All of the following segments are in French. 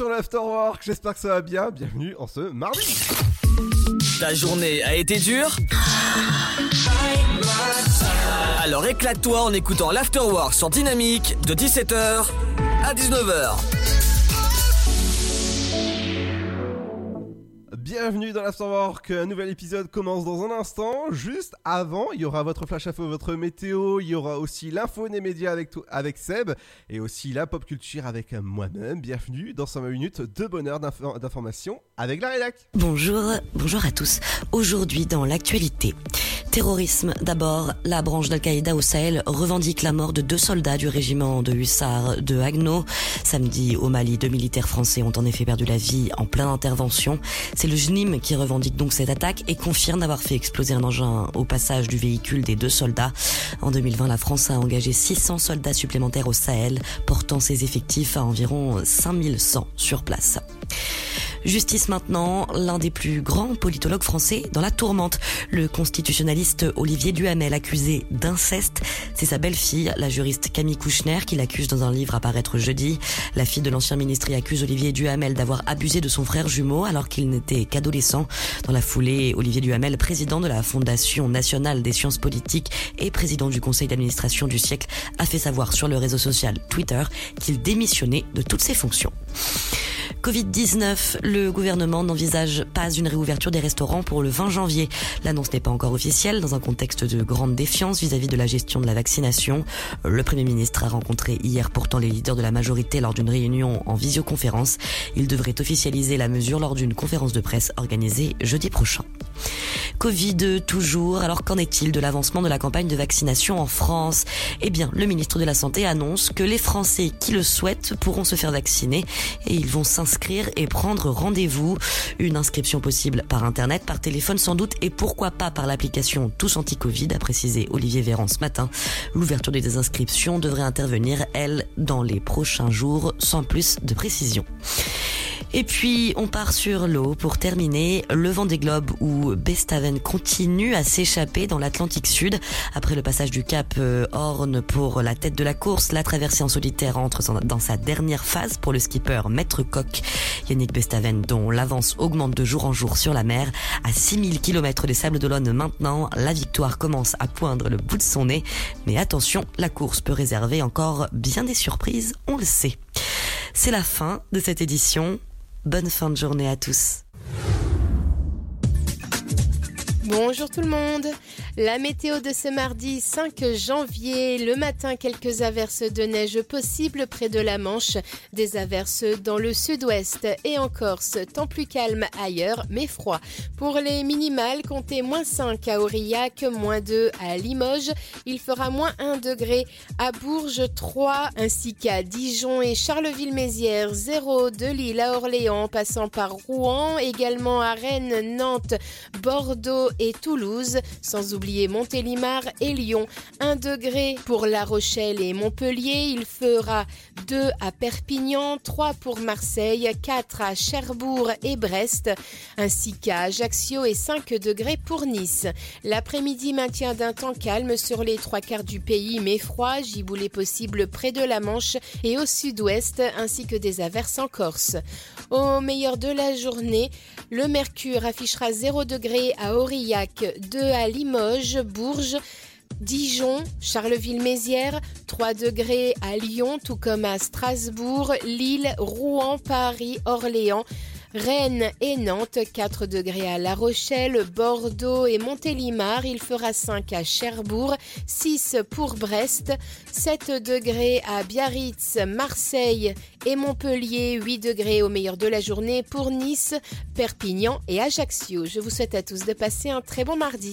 sur l'Afterwork, j'espère que ça va bien. Bienvenue en ce mardi. Ta journée a été dure Alors éclate-toi en écoutant l'Afterwork sur Dynamique de 17h à 19h. Bienvenue dans l'Afterwork, un nouvel épisode commence dans un instant. Juste avant, il y aura votre flash info, votre météo, il y aura aussi l'info des médias avec, avec Seb et aussi la pop culture avec moi-même. Bienvenue dans 120 minutes de bonheur d'information avec la rédac. Bonjour, bonjour à tous. Aujourd'hui dans l'actualité. Terrorisme. D'abord, la branche d'Al-Qaïda au Sahel revendique la mort de deux soldats du régiment de hussards de Hagno. Samedi, au Mali, deux militaires français ont en effet perdu la vie en pleine intervention. C'est le JNIM qui revendique donc cette attaque et confirme d'avoir fait exploser un engin au passage du véhicule des deux soldats. En 2020, la France a engagé 600 soldats supplémentaires au Sahel, portant ses effectifs à environ 5100 sur place. Justice maintenant, l'un des plus grands politologues français dans la tourmente. Le constitutionnaliste Olivier Duhamel accusé d'inceste. C'est sa belle-fille, la juriste Camille Kouchner, qui l'accuse dans un livre à paraître jeudi. La fille de l'ancien ministre y accuse Olivier Duhamel d'avoir abusé de son frère jumeau alors qu'il n'était qu'adolescent. Dans la foulée, Olivier Duhamel, président de la Fondation nationale des sciences politiques et président du conseil d'administration du siècle, a fait savoir sur le réseau social Twitter qu'il démissionnait de toutes ses fonctions. Covid-19, le gouvernement n'envisage pas une réouverture des restaurants pour le 20 janvier. L'annonce n'est pas encore officielle dans un contexte de grande défiance vis-à-vis de la gestion de la vaccination. Le Premier ministre a rencontré hier pourtant les leaders de la majorité lors d'une réunion en visioconférence. Il devrait officialiser la mesure lors d'une conférence de presse organisée jeudi prochain. Covid toujours, alors qu'en est-il de l'avancement de la campagne de vaccination en France? Eh bien, le ministre de la Santé annonce que les Français qui le souhaitent pourront se faire vacciner et ils vont s'inscrire et prendre rendez-vous. Une inscription possible par Internet, par téléphone sans doute et pourquoi pas par l'application Tous Anti-Covid, a précisé Olivier Véran ce matin. L'ouverture des inscriptions devrait intervenir, elle, dans les prochains jours, sans plus de précision. Et puis, on part sur l'eau pour terminer. Le vent des globes où Bestaven continue à s'échapper dans l'Atlantique Sud. Après le passage du cap euh, Horn pour la tête de la course, la traversée en solitaire entre dans sa dernière phase pour le skipper Maître Coq. Yannick Bestaven, dont l'avance augmente de jour en jour sur la mer. À 6000 km des Sables d'Olonne maintenant, la victoire commence à poindre le bout de son nez. Mais attention, la course peut réserver encore bien des surprises, on le sait. C'est la fin de cette édition. Bonne fin de journée à tous. Bonjour tout le monde. La météo de ce mardi 5 janvier, le matin quelques averses de neige possibles près de la Manche, des averses dans le sud-ouest et en Corse, temps plus calme ailleurs mais froid. Pour les minimales, comptez moins 5 à Aurillac, moins 2 à Limoges, il fera moins 1 degré à Bourges 3 ainsi qu'à Dijon et Charleville-Mézières 0 de Lille à Orléans passant par Rouen, également à Rennes, Nantes, Bordeaux et Toulouse, sans oublier Montélimar et Lyon. 1 degré pour La Rochelle et Montpellier, il fera 2 à Perpignan, 3 pour Marseille, 4 à Cherbourg et Brest, ainsi qu'à Ajaccio et 5 degrés pour Nice. L'après-midi maintient d'un temps calme sur les trois quarts du pays, mais froid, giboulé possible près de la Manche et au sud-ouest, ainsi que des averses en Corse. Au meilleur de la journée, le mercure affichera 0 degré à Aurillac, 2 à Limoges, Bourges, Dijon, Charleville-Mézières, 3 degrés à Lyon, tout comme à Strasbourg, Lille, Rouen, Paris, Orléans. Rennes et Nantes, 4 degrés à La Rochelle, Bordeaux et Montélimar, il fera 5 à Cherbourg, 6 pour Brest, 7 degrés à Biarritz, Marseille et Montpellier, 8 degrés au meilleur de la journée pour Nice, Perpignan et Ajaccio. Je vous souhaite à tous de passer un très bon mardi.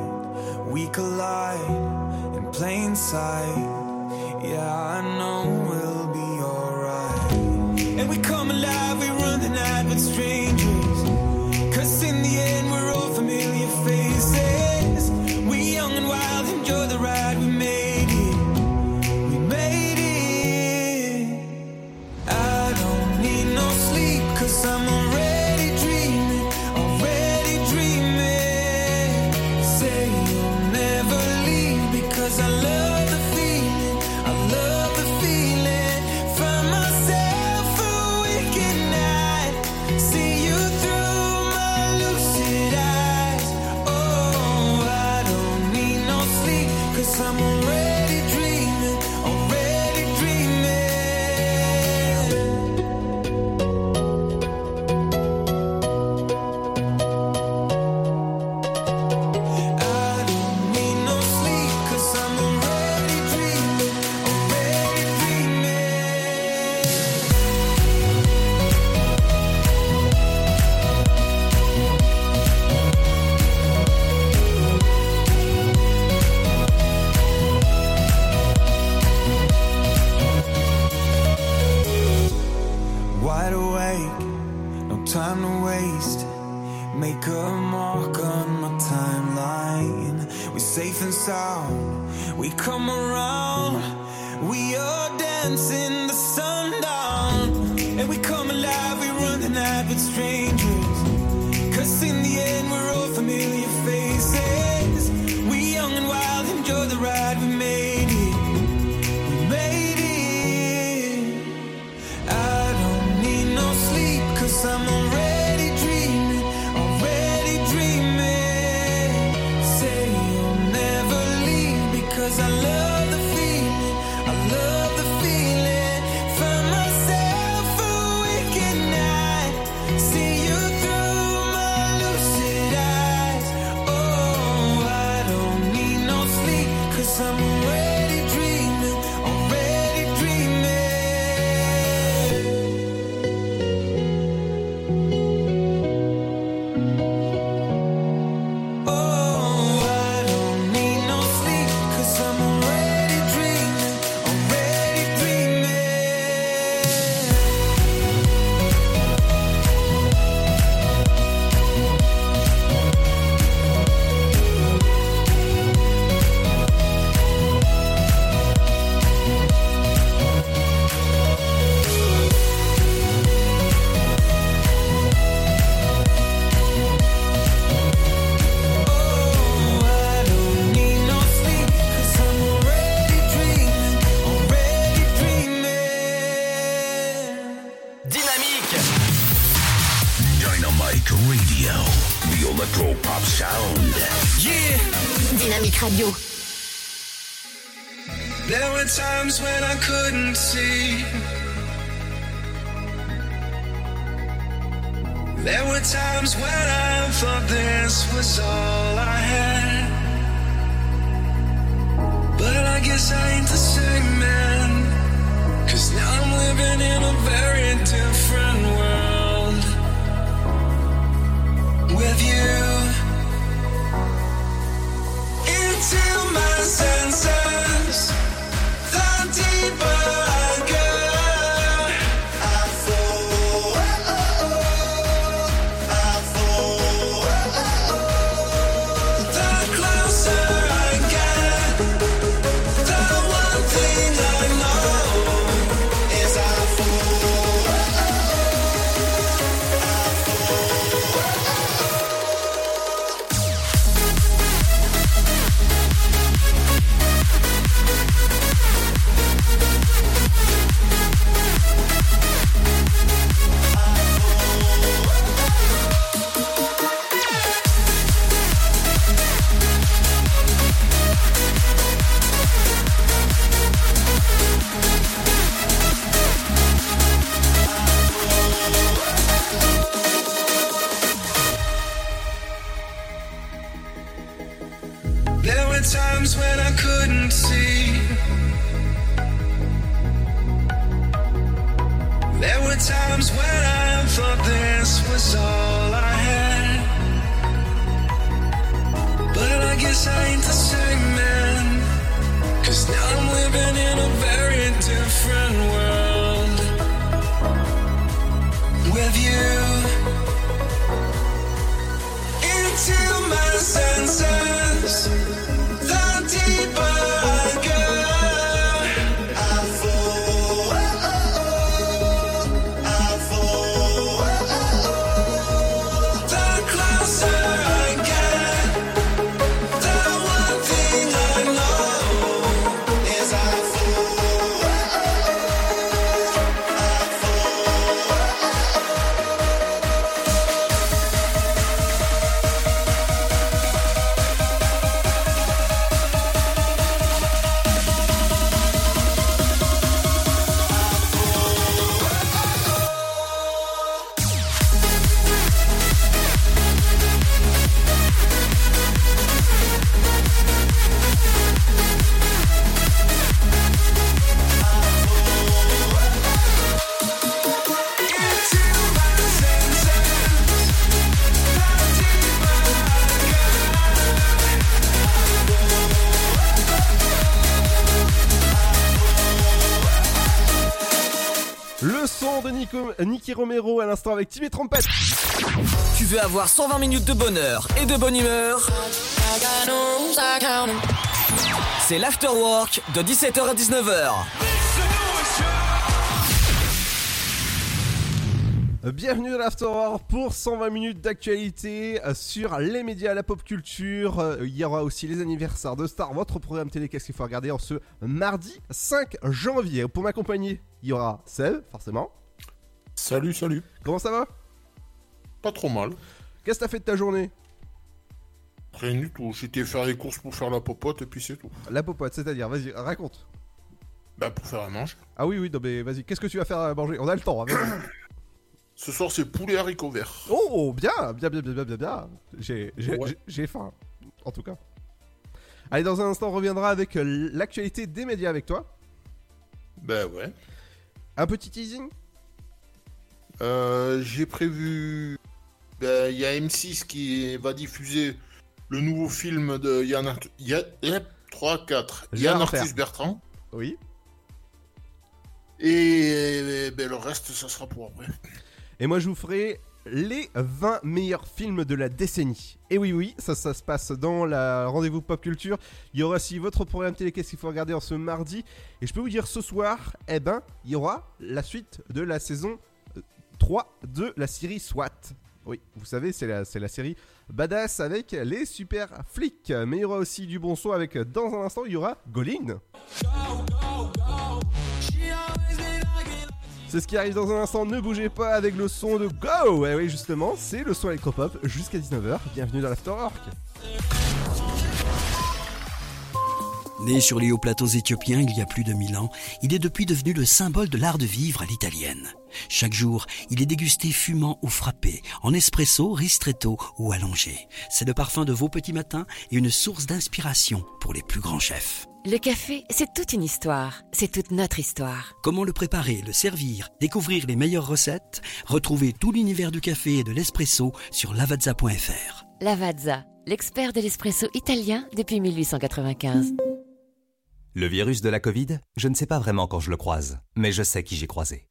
We collide in plain sight. Yeah, I know we'll be alright. And we come alive, we run the night. with strangers. Cause in the end, we're all familiar faces. We young and wild, enjoy the ride. L'instant avec Timmy Trompette. Tu veux avoir 120 minutes de bonheur et de bonne humeur? C'est l'afterwork de 17h à 19h. Bienvenue à l'Afterwork pour 120 minutes d'actualité euh, sur les médias, la pop culture. Euh, Il y aura aussi les anniversaires de Star, votre programme télé, qu'est-ce qu'il faut regarder en ce mardi 5 janvier. Pour m'accompagner, il y aura Seb, forcément. Salut, salut. Comment ça va? Pas trop mal. Qu'est-ce que t'as fait de ta journée? Rien du tout. J'étais faire les courses pour faire la popote et puis c'est tout. La popote, c'est-à-dire, vas-y, raconte. Bah pour faire à manger. Ah oui, oui, non mais vas-y, qu'est-ce que tu vas faire à manger? On a le temps, hein. Ce soir c'est poulet haricots verts. Oh, bien, bien, bien, bien, bien, bien, bien. Ouais. j'ai faim, en tout cas. Allez, dans un instant, on reviendra avec euh, l'actualité des médias avec toi. Bah ouais. Un petit teasing? Euh, J'ai prévu. Bah, Il y a M6 qui va diffuser le nouveau film de Yann Art... Ya- Yep, 3, 4. Gérard Yann. Arthus Bertrand. Oui. Et ben, le reste, ça sera pour après. Et moi, je vous ferai les 20 meilleurs films de la décennie. Et oui, oui, ça, ça se passe dans la rendez-vous pop culture. Il y aura aussi votre programme télé, qu'est-ce qu'il faut regarder en ce mardi? Et je peux vous dire ce soir, eh ben, il y aura la suite de la saison euh, 3 de la série SWAT. Oui, vous savez, c'est la, série Badass avec les super flics. Mais il y aura aussi du bon son avec, dans un instant, il y aura Golin. C'est ce qui arrive dans un instant, ne bougez pas avec le son de Go Et oui justement, c'est le son électropop jusqu'à 19h, bienvenue dans l'Afterwork Né sur les hauts plateaux éthiopiens il y a plus de mille ans, il est depuis devenu le symbole de l'art de vivre à l'italienne. Chaque jour, il est dégusté fumant ou frappé, en espresso, ristretto ou allongé. C'est le parfum de vos petits matins et une source d'inspiration pour les plus grands chefs. Le café, c'est toute une histoire. C'est toute notre histoire. Comment le préparer, le servir, découvrir les meilleures recettes? Retrouvez tout l'univers du café et de l'espresso sur lavazza.fr. Lavazza, l'expert de l'espresso italien depuis 1895. Le virus de la Covid, je ne sais pas vraiment quand je le croise, mais je sais qui j'ai croisé.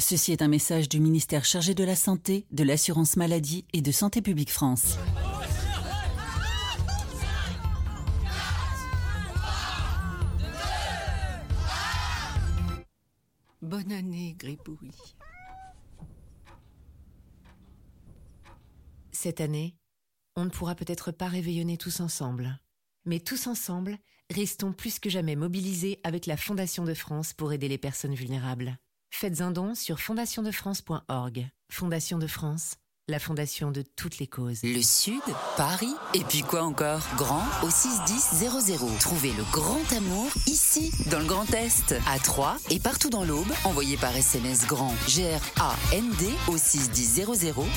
Ceci est un message du ministère chargé de la Santé, de l'Assurance Maladie et de Santé Publique France. Bonne année, Gribouille. Cette année, on ne pourra peut-être pas réveillonner tous ensemble. Mais tous ensemble, restons plus que jamais mobilisés avec la Fondation de France pour aider les personnes vulnérables. Faites un don sur fondationdefrance.org. Fondation de France, la fondation de toutes les causes. Le Sud, Paris, et puis quoi encore? Grand au 61000. Trouvez le grand amour ici, dans le Grand Est, à Troyes et partout dans l'Aube. Envoyez par SMS grand G-R-A-N-D au 61000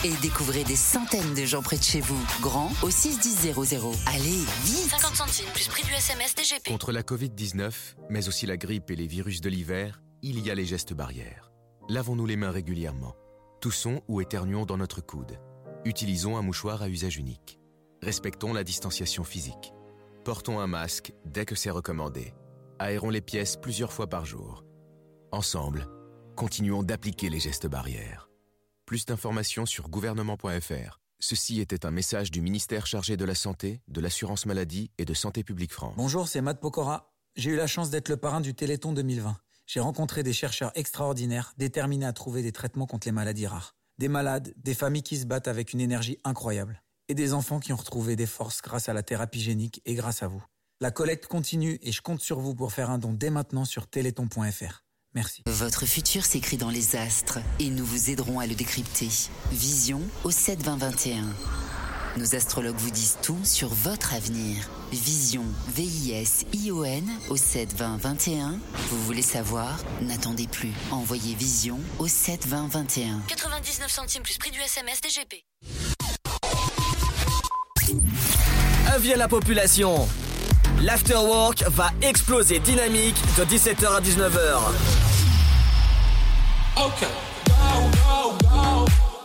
et découvrez des centaines de gens près de chez vous. Grand au 61000. Allez, vite 50 centimes plus prix du SMS DGP. Contre la Covid-19, mais aussi la grippe et les virus de l'hiver, il y a les gestes barrières. Lavons-nous les mains régulièrement. Toussons ou éternuons dans notre coude. Utilisons un mouchoir à usage unique. Respectons la distanciation physique. Portons un masque dès que c'est recommandé. Aérons les pièces plusieurs fois par jour. Ensemble, continuons d'appliquer les gestes barrières. Plus d'informations sur gouvernement.fr. Ceci était un message du ministère chargé de la Santé, de l'Assurance Maladie et de Santé Publique France. Bonjour, c'est Matt Pokora. J'ai eu la chance d'être le parrain du Téléthon 2020. J'ai rencontré des chercheurs extraordinaires, déterminés à trouver des traitements contre les maladies rares. Des malades, des familles qui se battent avec une énergie incroyable. Et des enfants qui ont retrouvé des forces grâce à la thérapie génique et grâce à vous. La collecte continue et je compte sur vous pour faire un don dès maintenant sur téléthon.fr. Merci. Votre futur s'écrit dans les astres et nous vous aiderons à le décrypter. Vision au 72021. Nos astrologues vous disent tout sur votre avenir. Vision, V-I-S-I-O-N au 7 20 21. Vous voulez savoir? N'attendez plus. Envoyez Vision au 7 20 21. 99 centimes plus prix du SMS DGP. Avis à la population. L'afterwork va exploser dynamique de 17h à 19h. Okay.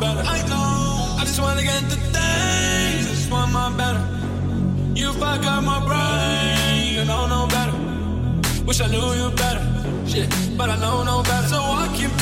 better. I know. I just wanna get the things. I just want my better. You fuck up my brain. You don't know no better. Wish I knew you better. Shit, but I know no better. So I keep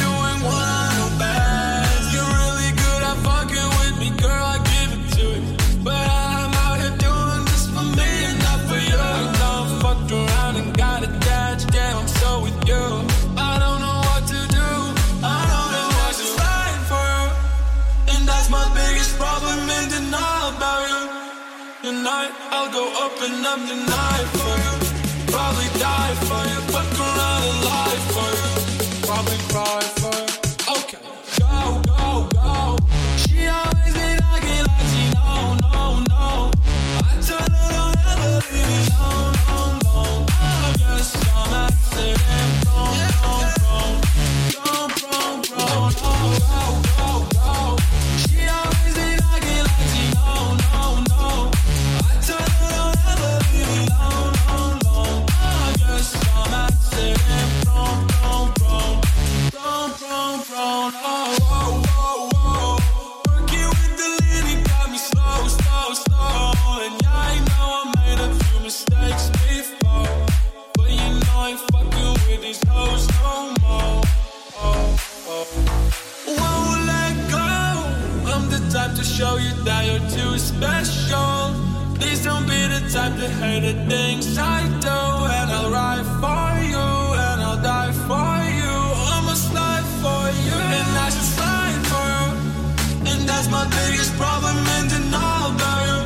Tonight, I'll go up and up the night for you. Probably die for you. Fuck around and lie for you. Probably cry for you. Type to show you that you're too special. Please don't be the type to hate the things I do. And I'll ride for you, and I'll die for you. I'm a slide for you, and I should slide for you. And that's my biggest problem and denial you.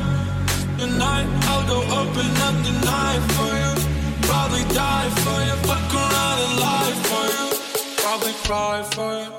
Tonight, I'll go and up the night for you. Probably die for you, fuck around and lie for you. Probably cry for you.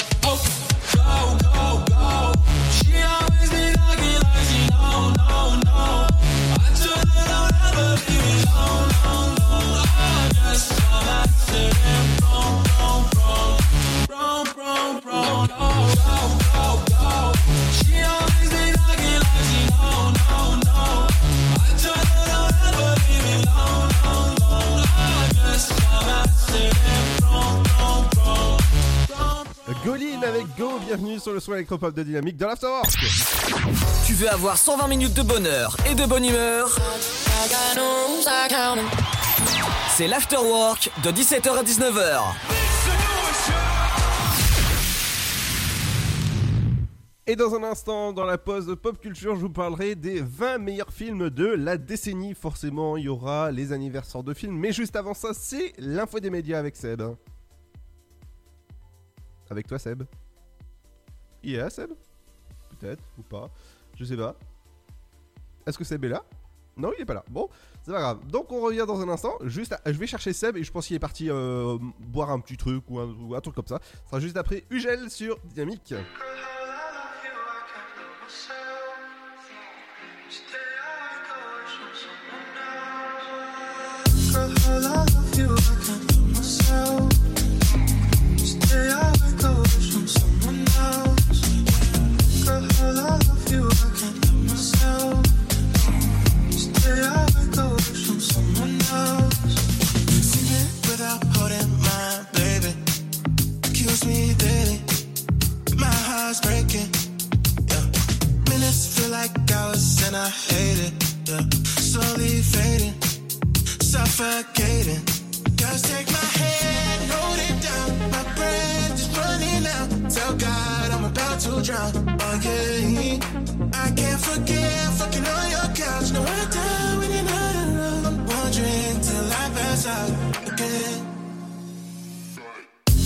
Avec Go, bienvenue sur le soin électropop de Dynamique dans l'Afterwork. Tu veux avoir 120 minutes de bonheur et de bonne humeur? C'est l'Afterwork de 17h à 19h. Et dans un instant, dans la pause pop culture, je vous parlerai des 20 meilleurs films de la décennie. Forcément, il y aura les anniversaires de films, mais juste avant ça, c'est l'info des médias avec Seb. Avec toi, Seb Il est là, Seb Peut-être, ou pas. Je sais pas. Est-ce que Seb est là? Non, il est pas là. Bon, c'est pas grave. Donc, on revient dans un instant. Juste, je vais chercher Seb et je pense qu'il est parti euh, boire un petit truc ou un, ou un truc comme ça. Ce sera juste après Ugel sur Dynamique. Glass breaking. Yeah. Minutes feel like hours and I hate it. Yeah. Slowly fading, suffocating. Just take my hand, hold it down. My breath is running out. Tell God I'm about to drown. Oh yeah, I can't forget fucking on your couch. No, I die when you're not alone. I'm wondering till I pass out again.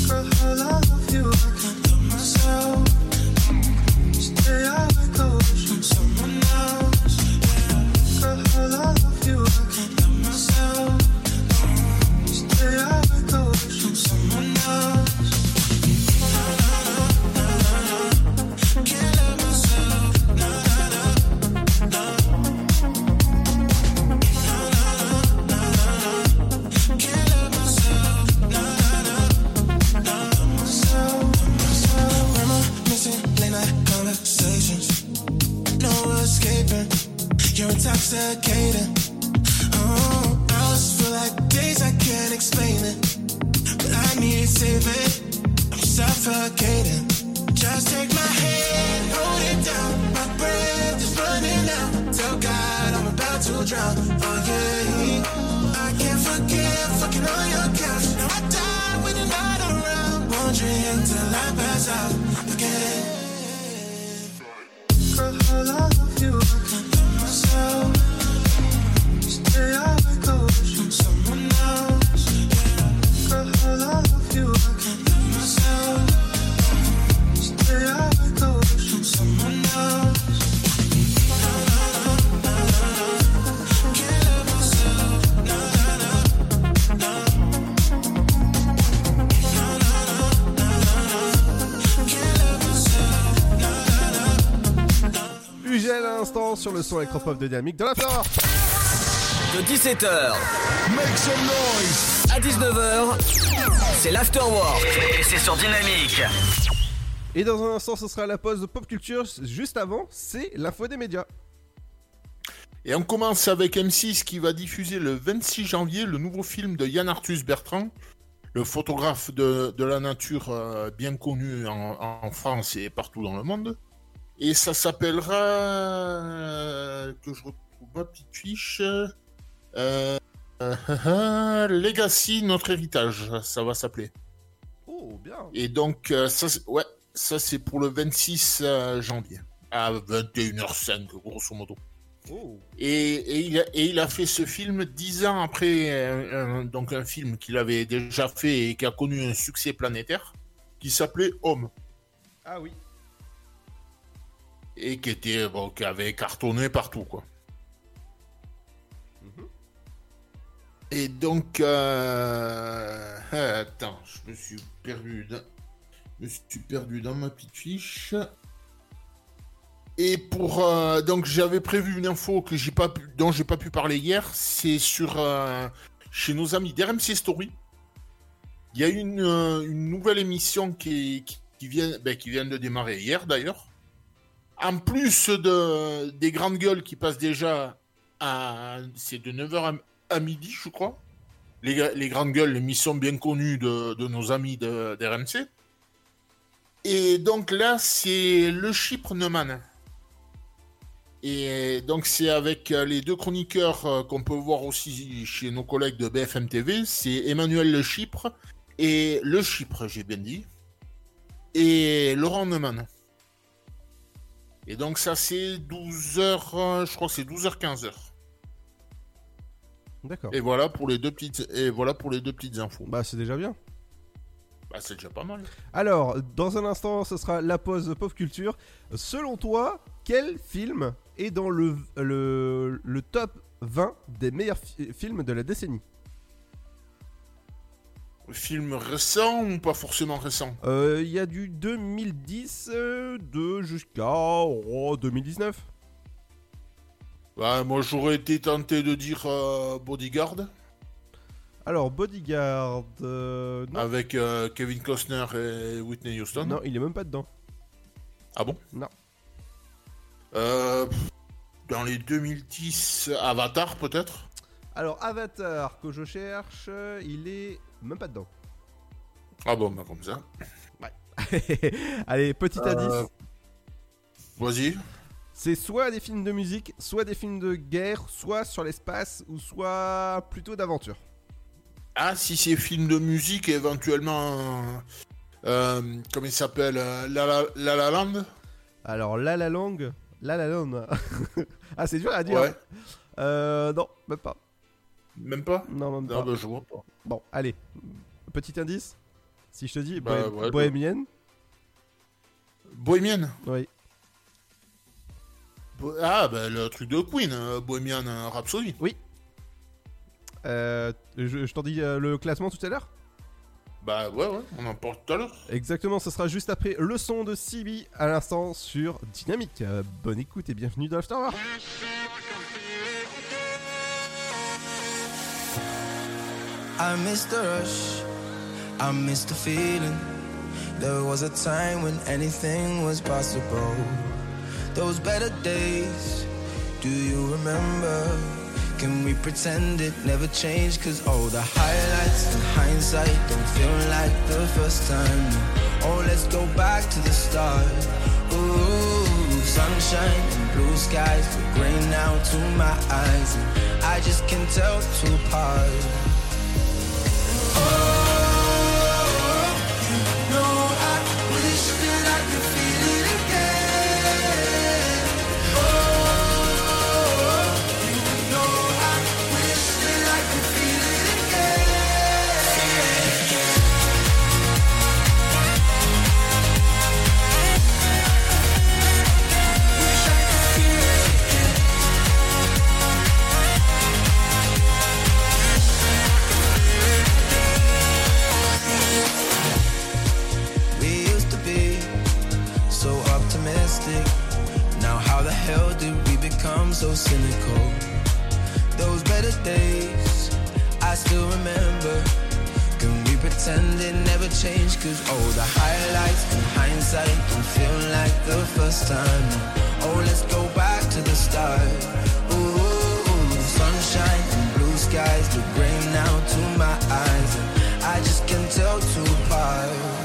Girl, I love you. I can't love myself say I would go from someone You're intoxicating. Oh, hours feel like days I can't explain it. But I need saving. I'm suffocating. Just take my hand, hold it down. My breath is running out. Tell God I'm about to drown. Oh yeah, I can't forget fucking on your couch. Now I die when you're not around. Wondering till I pass out again. Girl, I love you. Stay away. Sur le son électropop de Dynamique de la Flore. De 17h Make some noise à 19h, c'est l'afterwork et c'est sur Dynamique. Et dans un instant, ce sera la pause de pop culture. Juste avant, c'est l'info des médias. Et on commence avec M6 qui va diffuser le 26 janvier le nouveau film de Yann Arthus Bertrand, le photographe de, de la nature euh, bien connu en, en France et partout dans le monde. Et ça s'appellera, euh, que je retrouve ma petite fiche, euh, euh, Legacy, notre héritage, ça va s'appeler. Oh, bien. Et donc, euh, ça, c'est- ouais, ça c'est pour le 26 euh, janvier, à 21h05, grosso modo. Oh. Et, et il a, et il a fait ce film dix ans après, euh, donc un film qu'il avait déjà fait et qui a connu un succès planétaire, qui s'appelait Homme, Ah oui. Et qui était, bon, qui avait cartonné partout, quoi. Et donc, euh, ah, attends, je me suis perdu dans, je me suis perdu dans ma petite fiche. Et pour euh, donc j'avais prévu une info que j'ai pas pu, dont j'ai pas pu parler hier, c'est sur euh, chez nos amis d'RMC Story. Il y a une, euh, une nouvelle émission qui, qui, qui vient ben, qui vient de démarrer hier d'ailleurs. En plus de des grandes gueules qui passent déjà à c'est de 9h à, à midi je crois. Les, grandes gueules, l'émission bien connue de, nos amis de, d'RMC. Et donc là, c'est le Chypre Neumann. Et donc c'est avec euh, les deux chroniqueurs euh, qu'on peut voir aussi chez nos collègues de BFM TV, c'est Emmanuel Le Chypre et Le Chypre, j'ai bien dit, et Laurent Neumann. Et donc ça c'est 12h, je crois que c'est 12h 15h. D'accord. Et voilà pour les deux petites et voilà pour les deux petites infos. Bah, c'est déjà bien. Bah c'est déjà pas mal. Alors, dans un instant, ce sera la pause pop culture. Selon toi, quel film est dans le, le, le top 20 des meilleurs fi- films de la décennie? Film récent ou pas forcément récent? Euh, Il y a du 2010 euh, de jusqu'à oh, 2019. Bah, moi j'aurais été tenté de dire euh, Bodyguard Alors, Bodyguard. euh, non. avec euh, Kevin Costner et Whitney Houston. Non, il est même pas dedans. Ah bon? Non. Euh, dans les 2010, Avatar peut-être? Alors, Avatar que je cherche, il est même pas dedans. Ah bon, bah comme ça. Allez, petit Euh, indice. Vas-y. C'est soit des films de musique, soit des films de guerre, soit sur l'espace, ou soit plutôt d'aventure. Ah, si c'est film de musique, éventuellement. euh, euh, comment il s'appelle euh, La La, La La Land? Alors, La La Land, La La Land. ah, c'est dur à dire. Ouais. hein. Euh, non, même pas. Même pas Non, même Non, pas. bah, je vois pas. Bon, allez. Petit indice. Si je te dis Bah, bohé- ouais, bohémienne. Bohémienne Oui. Bo- Ah, bah le truc de Queen, euh, Bohemian Rhapsody. Oui. Euh, je je t'en dis euh, le classement tout à l'heure? Bah ouais, ouais, on en parle tout à l'heure. Exactement, ce sera juste après le son de CB à l'instant sur Dynamique. Euh, bonne écoute et bienvenue dans l'Afterwork. I miss the rush, I miss the feeling. There was a time when anything was possible. those better days. Do you remember? Can we pretend it never changed? Cause all the highlights in hindsight don't feel like the first time. Oh, let's go back to the start. Ooh, sunshine and blue skies look gray now to my eyes. And I just can't tell two apart. Changed? Cause all the highlights in hindsight don't feel like the first time. Oh, let's go back to the start. Ooh, sunshine and blue skies look gray now to my eyes. I just can't tell two apart.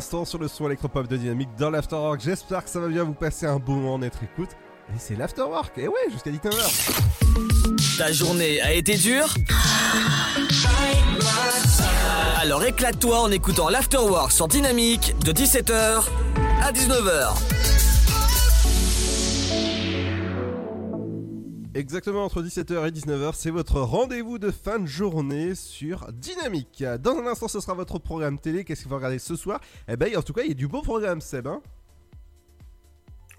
Sur le son électropop de Dynamique dans l'Afterwork. J'espère que ça va bien vous passer un bon moment d'être écoute. Et c'est l'Afterwork, et ouais, jusqu'à 19h. Ta journée a été dure? Alors éclate-toi en écoutant l'Afterwork sur Dynamique de 17h à 19h. Exactement entre 17h et 19h, c'est votre rendez-vous de fin de journée sur Dynamique. Dans un instant, ce sera votre programme télé. Qu'est-ce qu'il faut regarder ce soir? Eh ben, en tout cas, il y a du beau programme, Seb. Hein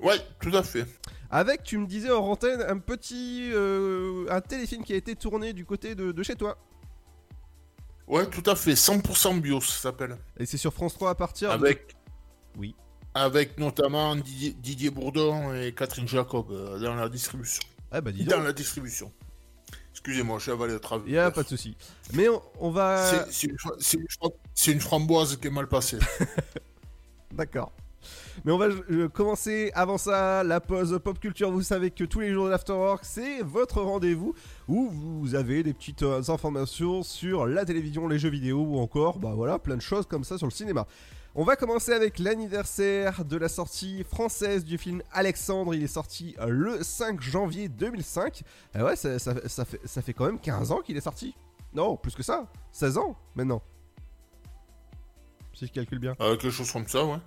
Ouais, tout à fait. Avec, tu me disais en antenne, un petit. euh, un téléfilm qui a été tourné du côté de, de chez toi. Ouais, tout à fait. 100% bio, ça s'appelle. Et c'est sur France 3 à partir. de- Avec, Oui. avec notamment Didier, Didier Bourdon et Catherine Jacob euh, dans la distribution. Ah bah dis Dans la distribution. Excusez-moi, j'ai avalé le travail. Il a pas de souci. Mais on, on va. C'est- une, framboise qui est mal passée. D'accord. Mais on va commencer avant ça la pause pop culture. Vous savez que tous les jours de l'Afterwork, c'est votre rendez-vous où vous avez des petites euh, informations sur la télévision, les jeux vidéo ou encore, bah voilà, plein de choses comme ça sur le cinéma. On va commencer avec l'anniversaire de la sortie française du film Alexandre. Il est sorti euh, le 5 janvier 2005. Et ouais, ça, ça- ça fait, ça fait quand même 15 ans qu'il est sorti. Non, plus que ça. 16 ans maintenant. Si je calcule bien. Euh, quelque chose comme ça, ouais.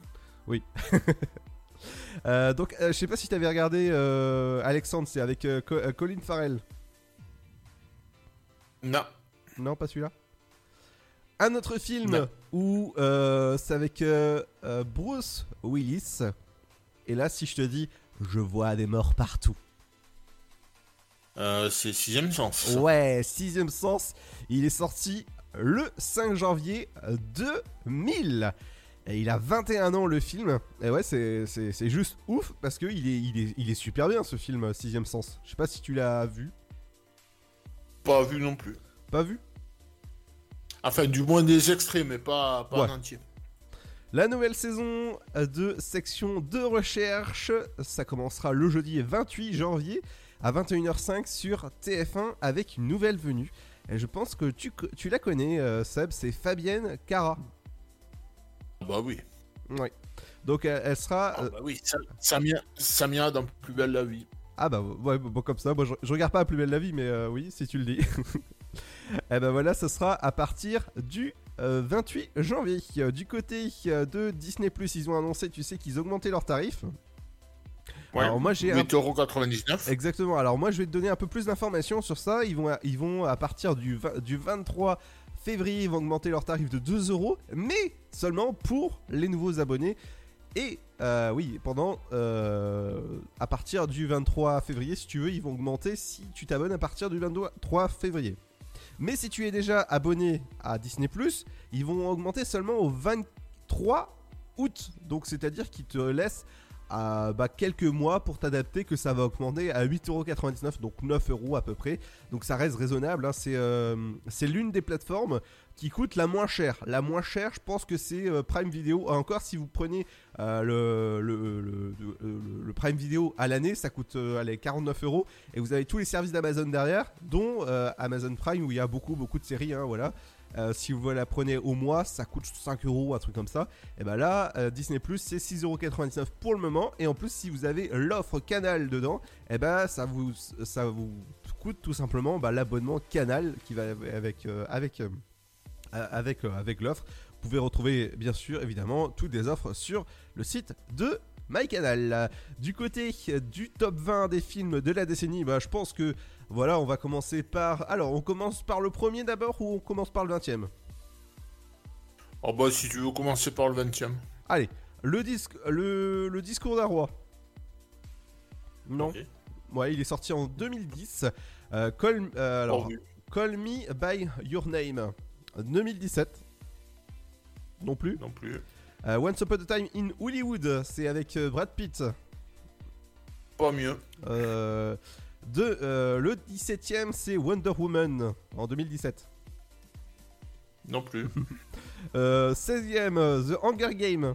Oui. Euh, donc, euh, je sais pas si t'avais regardé euh, Alexandre, c'est avec euh, Co- euh, Colin Farrell. Non. Non, pas celui-là. Un autre film Non. Où euh, c'est avec euh, euh, Bruce Willis. Et là, si je te dis, je vois des morts partout. C'est sixième sens. Ouais, sixième sens. Il est sorti le 5 janvier 2000. Et il a 21 ans le film. Et ouais, c'est, juste ouf parce que il est, il, est, il est super bien ce film Sixième Sens. Je sais pas si tu l'as vu. Pas vu non plus. Pas vu? Enfin, du moins des extraits, mais pas, pas Ouais. en entier. La nouvelle saison de section de recherche, ça commencera le jeudi 28 janvier à 21h05 sur TF1 avec une nouvelle venue. Et je pense que tu, tu la connais, euh, Seb, c'est Fabienne Cara. Bah oui. Oui. Donc elle, sera. Ah euh, bah oui, Sa- Samia, Samia dans Plus belle la vie. Ah bah ouais, bon comme ça, moi je, je regarde pas Plus belle la vie, mais euh, oui, si tu le dis. Et ben voilà, ce sera à partir du euh, 28 janvier. Euh, Du côté euh, de Disney+, ils ont annoncé, tu sais, qu'ils augmentaient leurs tarifs. Ouais, Alors moi j'ai un- 8,99€. Exactement. Alors moi je vais te donner un peu plus d'informations sur ça. Ils vont, ils vont à partir du, 20 du 23 février, ils vont augmenter leur tarif de 2 euros, mais seulement pour les nouveaux abonnés. Et euh, oui, pendant euh, à partir du 23 février, si tu veux, ils vont augmenter si tu t'abonnes à partir du 23 février. Mais si tu es déjà abonné à Disney ils vont augmenter seulement au 23 août. Donc c'est-à-dire qu'ils te laissent à, bah, quelques mois pour t'adapter que ça va augmenter à 8,99€, donc 9 euros à peu près. Donc ça reste raisonnable. hein. C'est euh, c'est l'une des plateformes qui coûte la moins chère. La moins chère, je pense que c'est euh, Prime Video. Encore si vous prenez euh, le, le, Prime Video à l'année, ça coûte euh, allez, 49 euros. Et vous avez tous les services d'Amazon derrière, dont euh, Amazon Prime où il y a beaucoup beaucoup de séries. hein, voilà. Euh, si vous la prenez au mois, ça coûte 5 euros, un truc comme ça. Et ben là, euh, Disney Plus, c'est 6,99€ pour le moment. Et en plus, si vous avez l'offre Canal dedans, et ben ça vous, ça vous coûte tout simplement bah, l'abonnement Canal qui va avec, euh, avec, euh, euh, avec, euh, avec l'offre. Vous pouvez retrouver, bien sûr, évidemment, toutes les offres sur le site de MyCanal. Du côté du top 20 des films de la décennie, bah, je pense que voilà, on va commencer par. Alors, on commence par le premier d'abord ou on commence par le 20ème Oh bah si tu veux commencer par le 20ème. Allez, le, disque, le, le discours d'un roi. Non. Ouais, il est sorti en 2010. Euh, call, euh, alors, Oh oui. Call Me By Your Name. 2017. Non plus. Non plus. Euh, Once Upon a Time in Hollywood. C'est avec euh, Brad Pitt. Pas mieux. Euh, de, le 17ème, c'est Wonder Woman en 2017. Non plus. Euh, 16ème, euh, The Hunger Game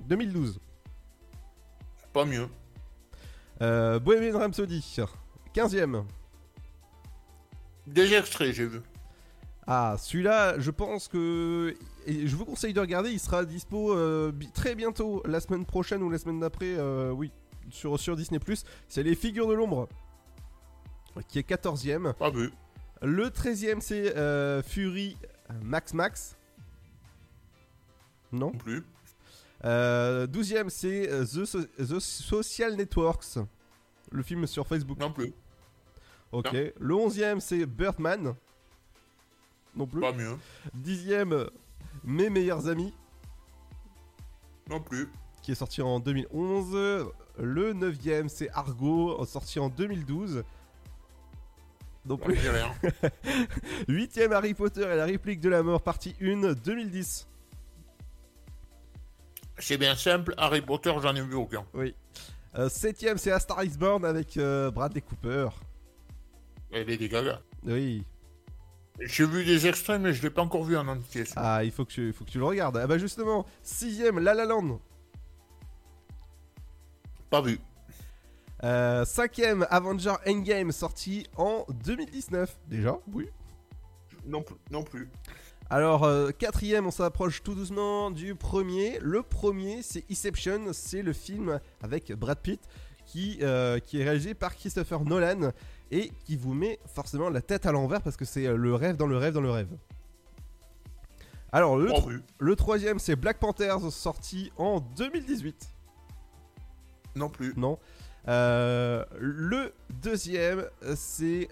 2012. Pas mieux. Bohemian Rhapsody 15ème. Des extraits, j'ai vu. Ah, celui-là, je pense que. et je vous conseille de regarder, il sera dispo euh, très bientôt, la semaine prochaine ou la semaine d'après, euh, oui, sur, sur Disney. C'est Les Figures de l'Ombre, qui est 14ème. Pas vu. Le 13ème, c'est euh, Fury Max Max. Non Non plus. Euh, 12ème, c'est The, So- The Social Networks, le film sur Facebook. Non plus. Ok. Non. Le 11ème, c'est Birdman. Non plus. Pas mieux. Dixième, Mes meilleurs amis, Non plus. qui est sorti en 2011. Le neuvième, c'est Argo, sorti en 2012. Non plus. Huitième, Harry Potter et la réplique de la mort, partie 1, 2010. C'est bien simple, Harry Potter, j'en ai vu aucun. Oui. Euh, septième, c'est A Star is Born avec euh, Bradley Cooper. Est des gaga. Oui. J'ai vu des extraits, mais je l'ai pas encore vu en entier. celui-là. Ah, il faut que tu, il faut que tu le regardes. Ah bah justement, sixième, La La Land. Pas vu. Euh, cinquième, Avenger Endgame, sorti en 2019. Déjà Oui. Non, plus- non plus. Alors, euh, quatrième, on s'approche tout doucement du premier. Le premier, c'est Inception, c'est le film avec Brad Pitt qui, euh, qui est réalisé par Christopher Nolan et qui vous met forcément la tête à l'envers parce que c'est euh, le rêve dans le rêve dans le rêve. Alors, le, le troisième, c'est Black Panthers, sorti en 2018. Non plus. Non. Euh, le deuxième, c'est.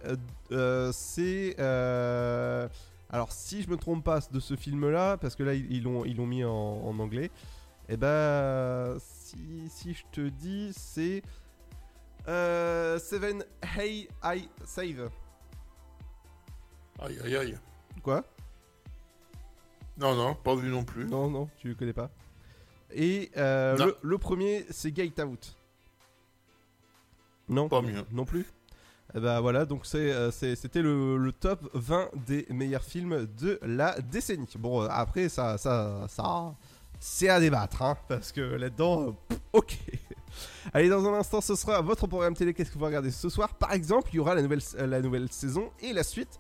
euh, c'est. euh, alors, si je me trompe pas de ce film-là, parce que là, ils l'ont ils l'ont mis en, en anglais, et ben. Si, si je te dis, c'est. Euh, Seven Hey I Save. Aïe aïe aïe. Quoi? Non, non, pas vu non plus. Non, non, tu le connais pas. Et euh, le, le premier, c'est Gate Out. Non? Pas mieux. Non plus? Eh bah voilà, donc euh, c'était le, le top 20 des meilleurs films de la décennie. Bon, euh, après, ça, ça, ça c'est à débattre, hein, parce que là-dedans, ok. Allez, dans un instant, ce sera votre programme télé. Qu'est-ce que vous regardez ce soir Par exemple, il y aura la nouvelle, euh, saison et la suite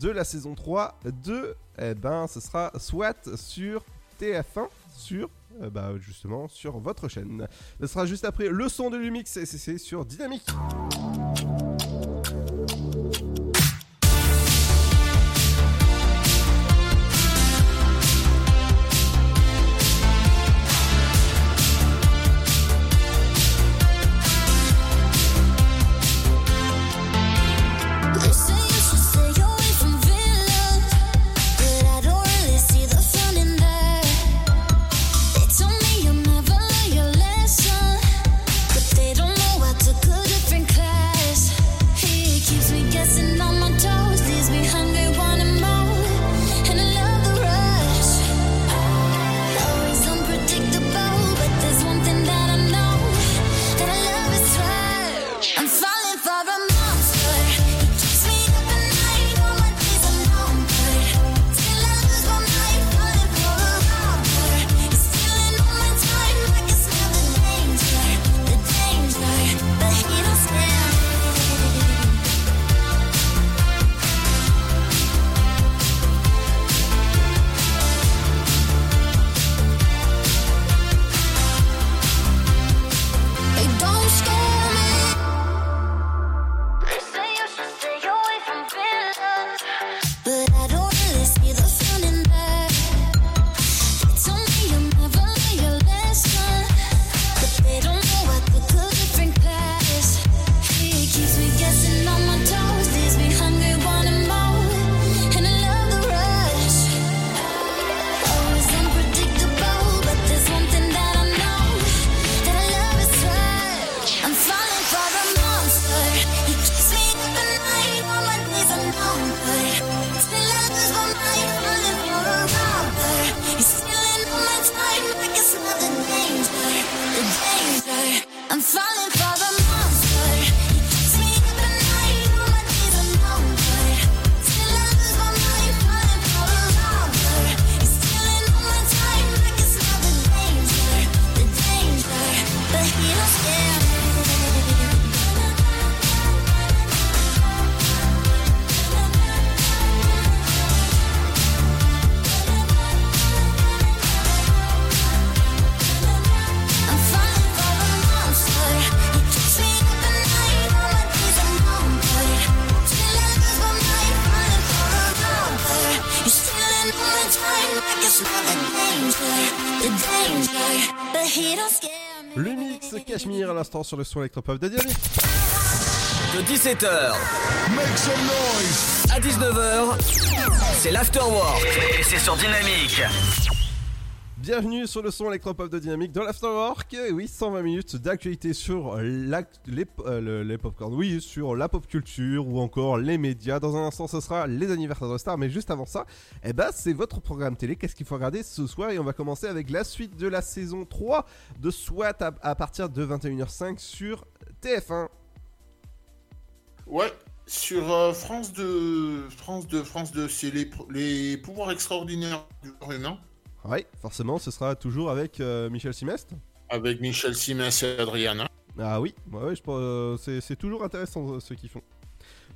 de la saison 3 de. Eh ben, ce sera soit sur TF1, sur. euh, bah, justement, sur votre chaîne. Ce sera juste après le son de Lumix et c'est sur Dynamique. Sur le son électropop de Dynamique. De 17h à 19h, c'est l'afterwork et c'est sur Dynamique. Bienvenue sur le son électropop de Dynamique dans l'Afterwork. Et oui, 120 minutes d'actualité sur les, euh, le- les popcorn, oui, sur la pop culture ou encore les médias. Dans un instant, ce sera les anniversaires de stars. Mais juste avant ça, eh ben, c'est votre programme télé. Qu'est-ce qu'il faut regarder ce soir? Et on va commencer avec la suite de la saison 3 de SWAT à, à partir de 21h05 sur TF1. Ouais, sur euh, France 2, France 2, France 2, c'est les, pouvoirs extraordinaires du humain, Oui, forcément, ce sera toujours avec euh, Michel Simest. Avec Michel Simès et Adriana. Ah oui, ouais, ouais, je euh, c'est, toujours intéressant euh, ce qu'ils font.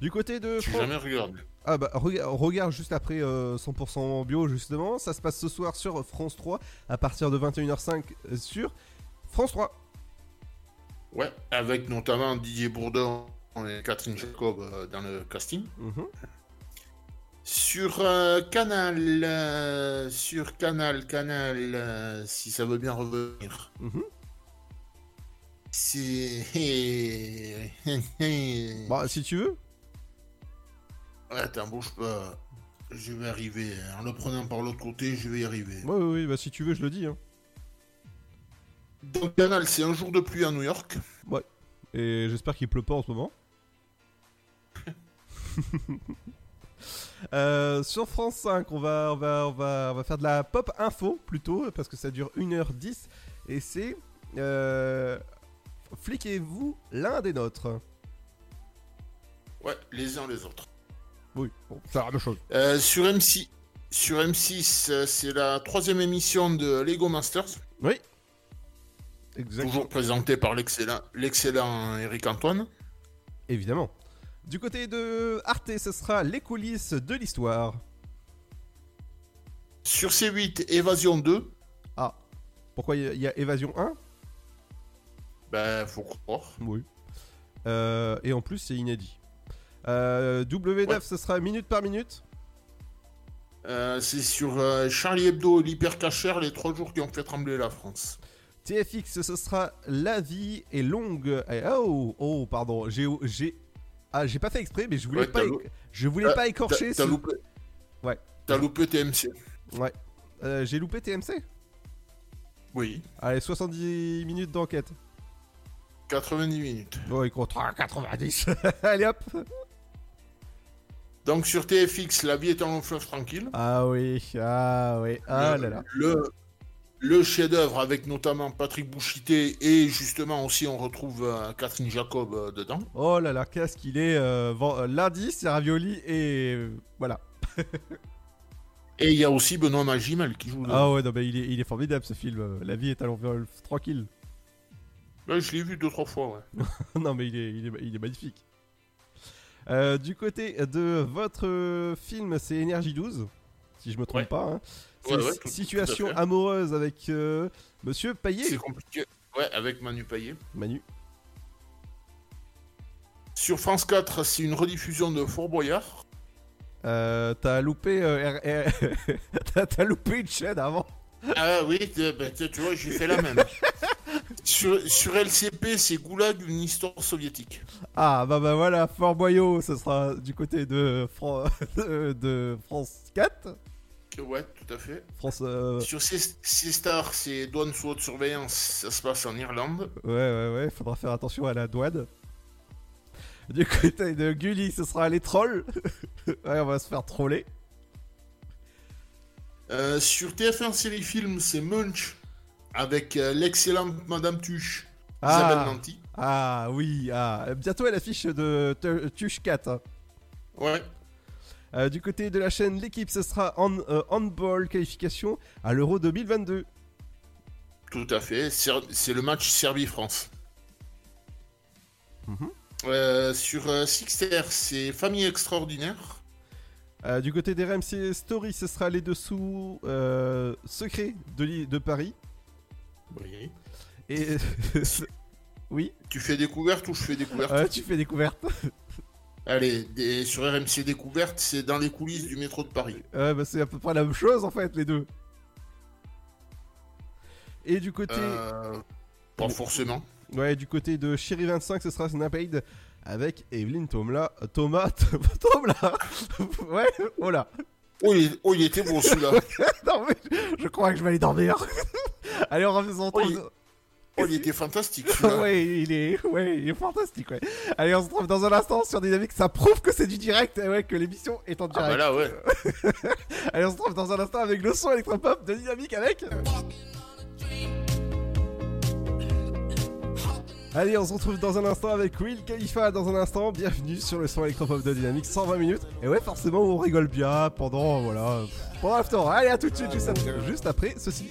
Du côté de Fran- jamais regardé. Ah bah rega- regarde juste après euh, 100% bio justement, ça se passe ce soir sur France 3 à partir de 21h05 euh, sur France 3. Ouais, avec notamment Didier Bourdon et Catherine Jacob euh, dans le casting. Mhm. Sur euh, Canal, euh, sur Canal, Canal, euh, si ça veut bien revenir. Mhm. C'est. Bah si tu veux. Attends, bouge pas. Je vais arriver. En le prenant par l'autre côté, je vais y arriver. Ouais, ouais, ouais, bah si tu veux je le dis. Hein. Donc, Canal, c'est un jour de pluie à New York. Ouais. Et j'espère qu'il pleut pas en ce moment. Euh, sur France 5, on va, on, va, on, va, on va faire de la pop info plutôt, parce que ça dure 1h10. Et c'est. Euh, Fliquez-vous l'un des nôtres. Ouais, les uns les autres. Oui, bon, c'est la même chose. Euh, sur M6, sur M6 euh, c'est la troisième émission de Lego Masters. Oui. Toujours présenté par l'excellent, l'excellent Eric Antoine. Évidemment. Du côté de Arte, ce sera les coulisses de l'histoire. Sur C8, Évasion 2. Ah, pourquoi il y a- Évasion 1 Ben, faut croire. Oui. Euh, et en plus, c'est inédit. Euh, W9, ce sera minute par minute? Euh, c'est sur Charlie Hebdo, l'hypercachère, les trois jours qui ont fait trembler la France. TFX, ce sera La vie est longue. Eh, Oh, oh, pardon, j'ai, ah, j'ai pas fait exprès, mais je voulais Ouais, pas, je voulais t'as- pas écorcher. t'as- t'as ce- loupé. Ouais. T'as loupé TMC. Ouais. Euh, j'ai loupé TMC. Oui. Allez, 70 minutes d'enquête. 90 minutes. Bon, il compte 90. Allez hop. Donc sur TFX, La vie est un long fleuve tranquille. Ah oui, ah oui, ah le, là là. Le, le chef-d'œuvre avec notamment Patrick Bouchité et justement aussi on retrouve euh, Catherine Jacob euh, dedans. Oh là là, qu'est-ce qu'il est. euh, lundi, c'est ravioli et voilà. Et il y a aussi Benoît Magimel qui joue. Ah ouais, non, mais il est, il est formidable ce film. La vie est à l'envers tranquille. Ouais, je l'ai vu deux trois fois. Ouais. non, mais il est, il est, il est magnifique. Du côté de votre film, c'est Énergie 12, si je me trompe Ouais. pas. hein. Ouais, ouais, tout- situation amoureuse avec euh, Monsieur Payet. C'est compliqué. Ouais, avec Manu Payet. Manu. Sur France 4, c'est une rediffusion de Fort Boyard. Euh, t'as loupé, euh, t'as, loupé une chaîne avant. Ah oui, t'es- tu vois, j'ai fait la même. sur, sur LCP, c'est Goulag, une histoire soviétique. Ah bah bah voilà, Fort Boyau, ce sera du côté de, Fran- de, de France 4. Ouais, tout à fait. France. euh, Sur C-Star, c'est douane sous haute surveillance, ça se passe en Irlande. Ouais, ouais, ouais, faudra faire attention à la douane. Du côté de Gulli, ce sera les trolls. ouais, on va se faire troller. Euh, sur TF1 série film, c'est Munch avec euh, l'excellente Madame Tuche, Isabelle Nanty. ah oui, ah, bientôt à l'affiche de Tuche 4. hein. Ouais. Euh, du côté de la chaîne L'équipe, ce sera hand- euh, handball qualification à l'Euro 2022. Tout à fait, c'est le match Serbie-France. Mhm. Euh, sur Sixter, c'est Famille extraordinaire. Du côté des RMC Story, ce sera les dessous secrets de, de Paris. Oui. Et oui. Tu fais découverte ou je fais découverte? Tu fais découverte. Allez, des- sur RMC Découverte, c'est dans les coulisses du métro de Paris. Ouais, bah, c'est à peu près la même chose en fait, les deux. Et du côté. Euh, pas forcément. Ouais, du côté de Chéri 25, ce sera Snapade avec Evelyn Tomla. Thomas. Tomla Ouais, oh là Oh, il, oh, il était beau celui-là. Non, mais je crois que je vais aller dormir. Allez, on revient Oh, il... oh, il était fantastique ouais, il est, ouais, il est fantastique, ouais. Allez, on se retrouve dans un instant sur Dynamique. Ça prouve que c'est du direct, et ouais, que l'émission est en Ah direct. bah là, ouais. Allez, on se retrouve dans un instant avec le son électropop de Dynamique avec. Allez, on se retrouve dans un instant avec Will Khalifa. Dans un instant, bienvenue sur le son électropop de Dynamique, 120 minutes. Et ouais, forcément, on rigole bien pendant, voilà, pendant l'after. Allez, à tout de suite, juste après, juste après ceci.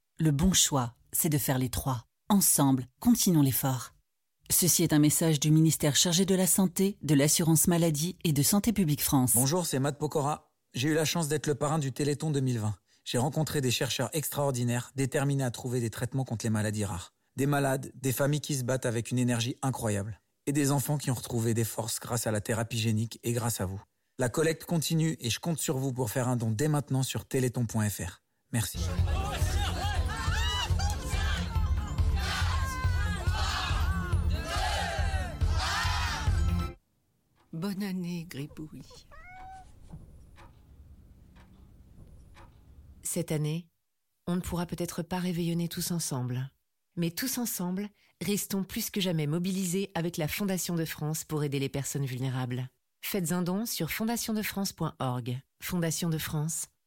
Le bon choix, c'est de faire les trois. Ensemble, continuons l'effort. Ceci est un message du ministère chargé de la Santé, de l'Assurance Maladie et de Santé Publique France. Bonjour, c'est Matt Pokora. J'ai eu la chance d'être le parrain du Téléthon 2020. J'ai rencontré des chercheurs extraordinaires déterminés à trouver des traitements contre les maladies rares. Des malades, des familles qui se battent avec une énergie incroyable. Et des enfants qui ont retrouvé des forces grâce à la thérapie génique et grâce à vous. La collecte continue et je compte sur vous pour faire un don dès maintenant sur téléthon.fr. Merci. Bonne année, Gribouille. Cette année, on ne pourra peut-être pas réveillonner tous ensemble. Mais tous ensemble, restons plus que jamais mobilisés avec la Fondation de France pour aider les personnes vulnérables. Faites un don sur fondationdefrance.org. Fondation de France,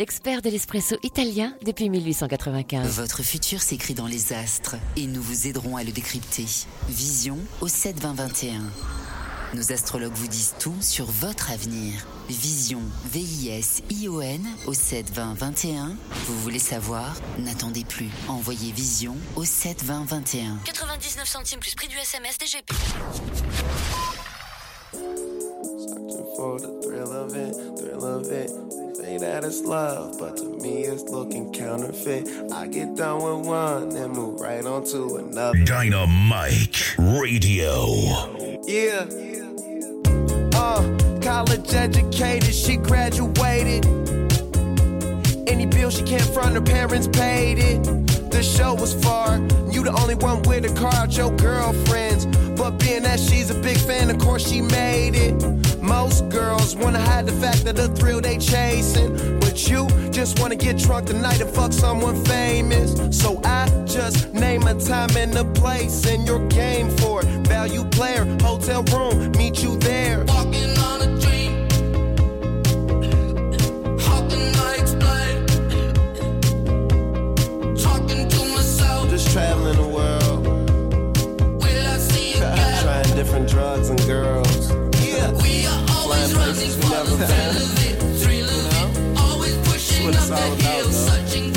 l'expert de l'espresso italien depuis 1895. Votre futur s'écrit dans les astres et nous vous aiderons à le décrypter. Vision au 72021. Nos astrologues vous disent tout sur votre avenir. Vision, V-I-S-I-O-N au 72021. Vous voulez savoir? N'attendez plus. Envoyez Vision au 72021. 99 centimes plus prix du SMS DGP. Searching for the thrill of it, thrill of it. Say that it's love, but to me it's looking counterfeit. I get done with one, then move right on to another. Dynamite Radio. Yeah. Uh, college educated, she graduated. Any bill she can't front, her parents paid it. The show was far, you the only one with a car out your girlfriends. But being that she's a big fan, of course she made it. Most girls wanna hide the fact that the thrill they chasing. But you just wanna get drunk tonight and fuck someone famous. So I just name a time and a place and your game for it. Value player, hotel room, meet you there. Trying drugs and girls. Yeah, We are always running for the thrill of it, thrill of it. Always pushing up the hill, searching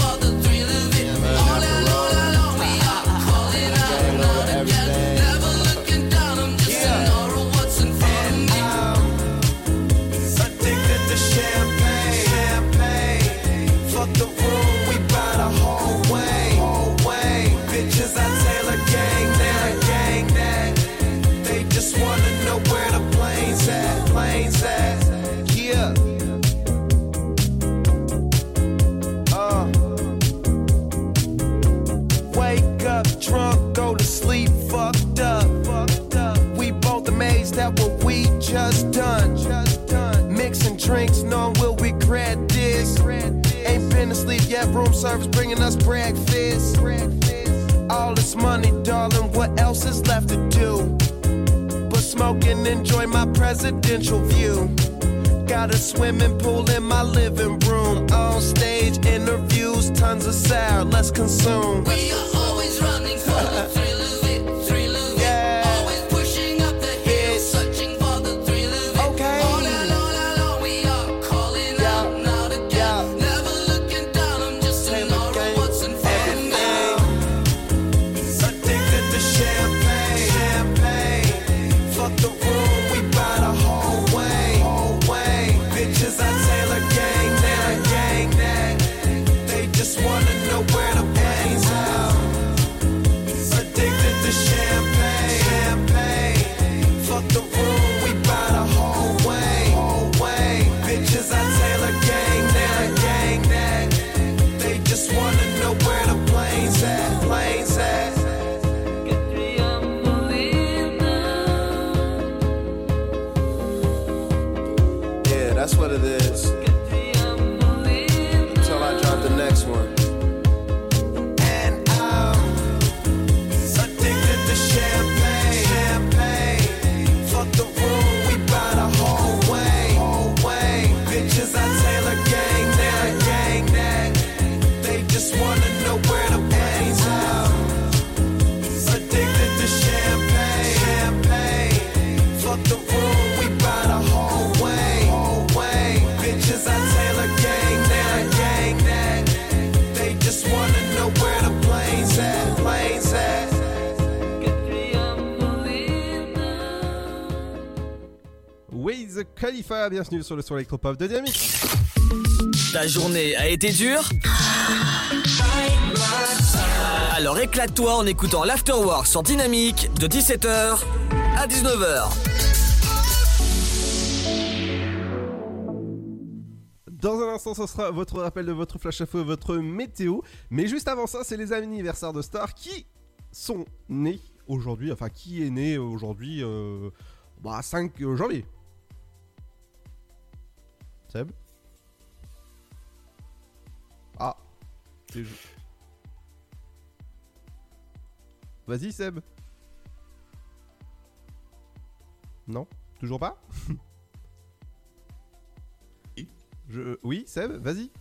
service bringing us breakfast. All this money, darling, what else is left to do? But smoke and enjoy my presidential view. Got a swimming pool in my living room. On stage interviews, tons of sour, let's consume. We are always running for the thrill Khalifa, bienvenue sur le son électropop de Dynamique. Ta journée a été dure Alors éclate-toi en écoutant l'Afterwork sur Dynamique de 17h à 19h. Dans un instant, ce sera votre rappel de votre flash info, votre météo. Mais juste avant ça, c'est les anniversaires de stars qui sont nés aujourd'hui. Enfin, qui est né aujourd'hui euh, bah, 5 janvier. Seb Ah. Vas-y, Seb. Non? Toujours pas? Je... Oui, Seb, vas-y.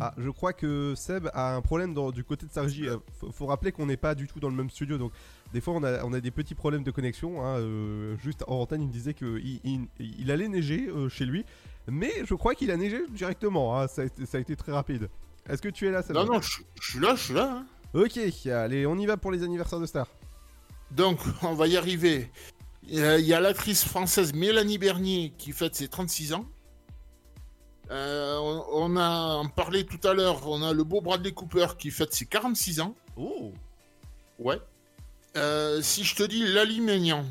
Ah, je crois que Seb a un problème dans- du côté de sa régie. Euh, Faut, faut rappeler qu'on n'est pas du tout dans le même studio, donc des fois on a, on a des petits problèmes de connexion. hein, euh, juste en antenne, il me disait qu'il il, il allait neiger euh, chez lui, mais je crois qu'il a neigé directement. hein, ça, a été, ça a été très rapide. Est-ce que tu es là, Seb? Non, non, je, je suis là, je suis là. hein. Ok, allez, on y va pour les anniversaires de stars. Donc, on va y arriver. Euh, Il y a l'actrice française Mélanie Bernier qui fête ses 36 ans. Euh, on, on a en parlé tout à l'heure, on a le beau Bradley Cooper qui fête ses 46 ans. Oh Ouais. Euh, si je te dis Lali Maignan,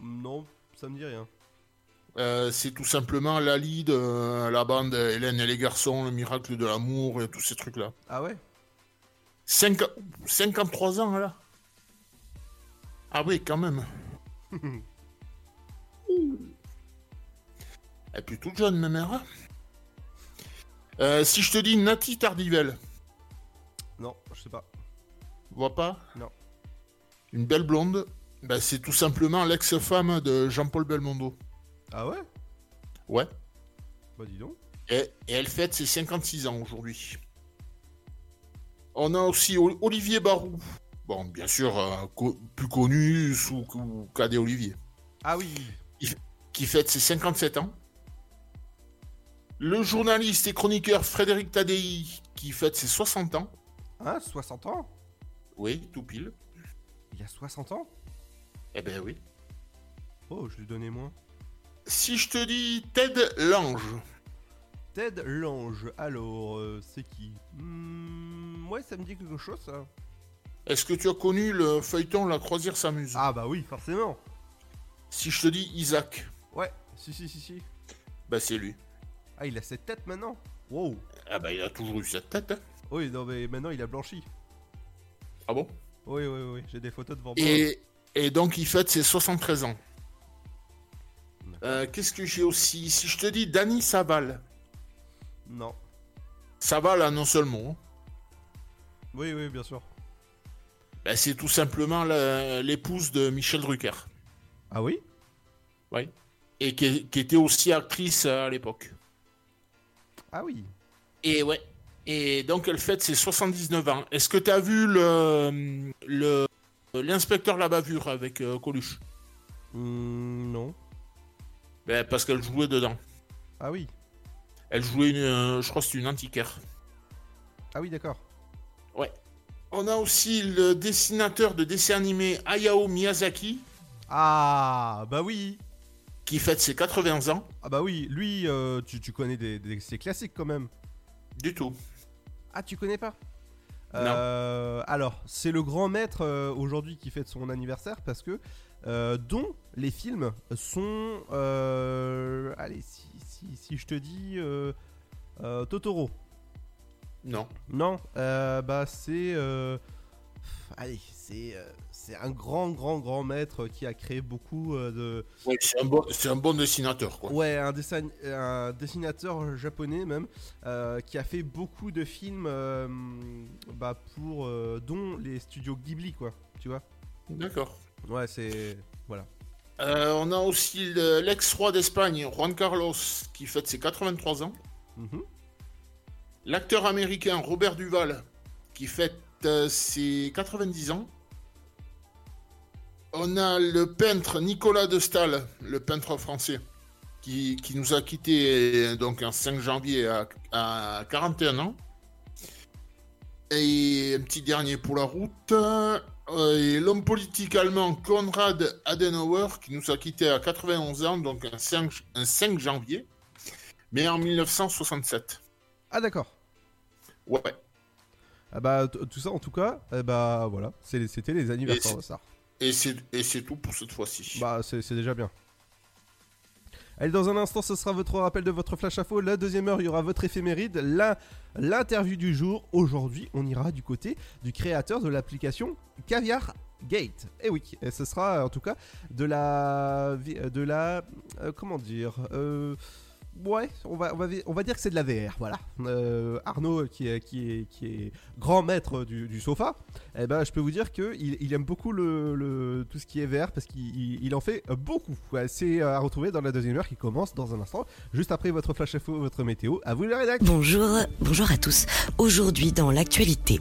Non, ça me dit rien. euh, c'est tout simplement Lali de la bande Hélène et les garçons, le miracle de l'amour et tous ces trucs-là. Ah ouais? Cinq- 53 ans, là Ah oui, quand même. Elle est plus toute jeune, ma mère. Euh, si je te dis Nati Tardivelle, Non, je sais pas. vois pas? Non. Une belle blonde, bah, c'est tout simplement l'ex-femme de Jean-Paul Belmondo. Ah ouais? Ouais. Bah dis donc. Et, et elle fête ses 56 ans aujourd'hui. On a aussi O- Olivier Barou. Bon, bien sûr, euh, co- plus connu sous Cadet Olivier. Ah oui. Qui, qui fête ses 57 ans. Le journaliste et chroniqueur Frédéric Tadei, qui fête ses 60 ans. Hein, 60 ans? Oui, tout pile. Il y a 60 ans? Eh ben oui. Oh, je lui donnais moins. Si je te dis Ted Lange, Ted Lange, alors, euh, c'est qui? Hmm, Ouais, ça me dit quelque chose, ça. est-ce que tu as connu le feuilleton La croisière s'amuse? Ah bah oui, forcément. Si je te dis Isaac, Ouais, si, si, si, si. bah c'est lui. Ah, il a cette tête maintenant Wow. Ah bah il a toujours eu cette tête. hein. Oui, non, mais maintenant, il a blanchi. Ah bon? Oui, oui, oui, j'ai des photos devant moi. Et, et donc il fête ses 73 ans. Euh, Qu'est-ce que j'ai aussi Si je te dis Danny Saval, Non. Saval a non seulement, hein. Oui, oui, bien sûr. bah, c'est tout simplement l'épouse de Michel Drucker. Ah oui? Oui. Et qui, qui était aussi actrice à l'époque. Ah oui. Et ouais. Et donc elle fête ses 79 ans. Est-ce que tu as vu le le l'inspecteur la bavure avec euh, Coluche? Hmm, non. ben, Parce qu'elle jouait dedans. Ah oui. Elle jouait une, euh, je crois que c'est une antiquaire. Ah oui, d'accord. Ouais. On a aussi le dessinateur de dessins animés Hayao Miyazaki Ah, bah oui. Qui fête ses 80 ans. Ah bah oui, lui, euh, tu, tu connais des, des- ses classiques quand même. Du tout. Ah, tu connais pas? Non. Euh, alors, c'est le grand maître euh, aujourd'hui qui fête son anniversaire parce que euh, dont les films sont euh, allez si, si, si je te dis Totoro. Non. Non, bah c'est allez c'est euh, c'est un grand grand grand maître qui a créé beaucoup euh, de Ouais, c'est un, bon, un bon dessinateur, quoi. Ouais, un, dessin- un dessinateur japonais même, euh, qui a fait beaucoup de films euh, bah, pour, euh, dont les studios Ghibli, quoi, tu vois. D'accord. Ouais, c'est... Voilà. On a aussi le- l'ex-roi d'Espagne, Juan Carlos, qui fête ses 83 ans. Mhm. L'acteur américain Robert Duval, qui fête ses 90 ans. On a le peintre Nicolas de Staël, le peintre français, qui, qui nous a quittés euh, donc un 5 janvier à, à 41 ans. Et un petit dernier pour la route. euh, et l'homme politique allemand Konrad Adenauer, qui nous a quittés à 91 ans, donc un 5, un 5 janvier, mais en 1967. Ah d'accord. Ouais. Ah bah tout ça en tout cas, eh bah voilà, c'était les anniversaires ça. Et c'est tout pour cette fois-ci. Bah c'est déjà bien. Allez, dans un instant, ce sera votre rappel de votre flash info. La deuxième heure, il y aura votre éphéméride. La- L'interview du jour. Aujourd'hui, on ira du côté du créateur de l'application Caviar Gate. Et oui, et ce sera en tout cas de la. De la euh, comment dire euh, Ouais, on va, on, va, on va dire que c'est de la VR, voilà. Euh, Arnaud, qui est, qui, est, qui est grand maître du, du sofa, eh ben, je peux vous dire qu'il il aime beaucoup le, le- tout ce qui est VR parce qu'il il- en fait beaucoup. Ouais, c'est à retrouver dans la deuxième heure qui commence dans un instant, juste après votre flash info, votre météo. À vous la rédac. Bonjour, bonjour à tous. Aujourd'hui dans l'actualité.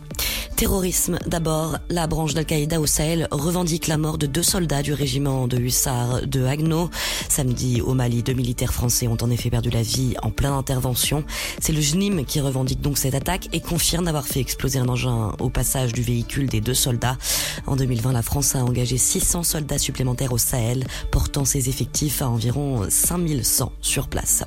Terrorisme d'abord, la branche d'Al-Qaïda au Sahel revendique la mort de deux soldats du régiment de hussards de Agno. Samedi au Mali, deux militaires français ont en effet perdu la vie en pleine intervention. C'est le JNIM qui revendique donc cette attaque et confirme d'avoir fait exploser un engin au passage du véhicule des deux soldats. En 2020, la France a engagé 600 soldats supplémentaires au Sahel, portant ses effectifs à environ 5100 sur place.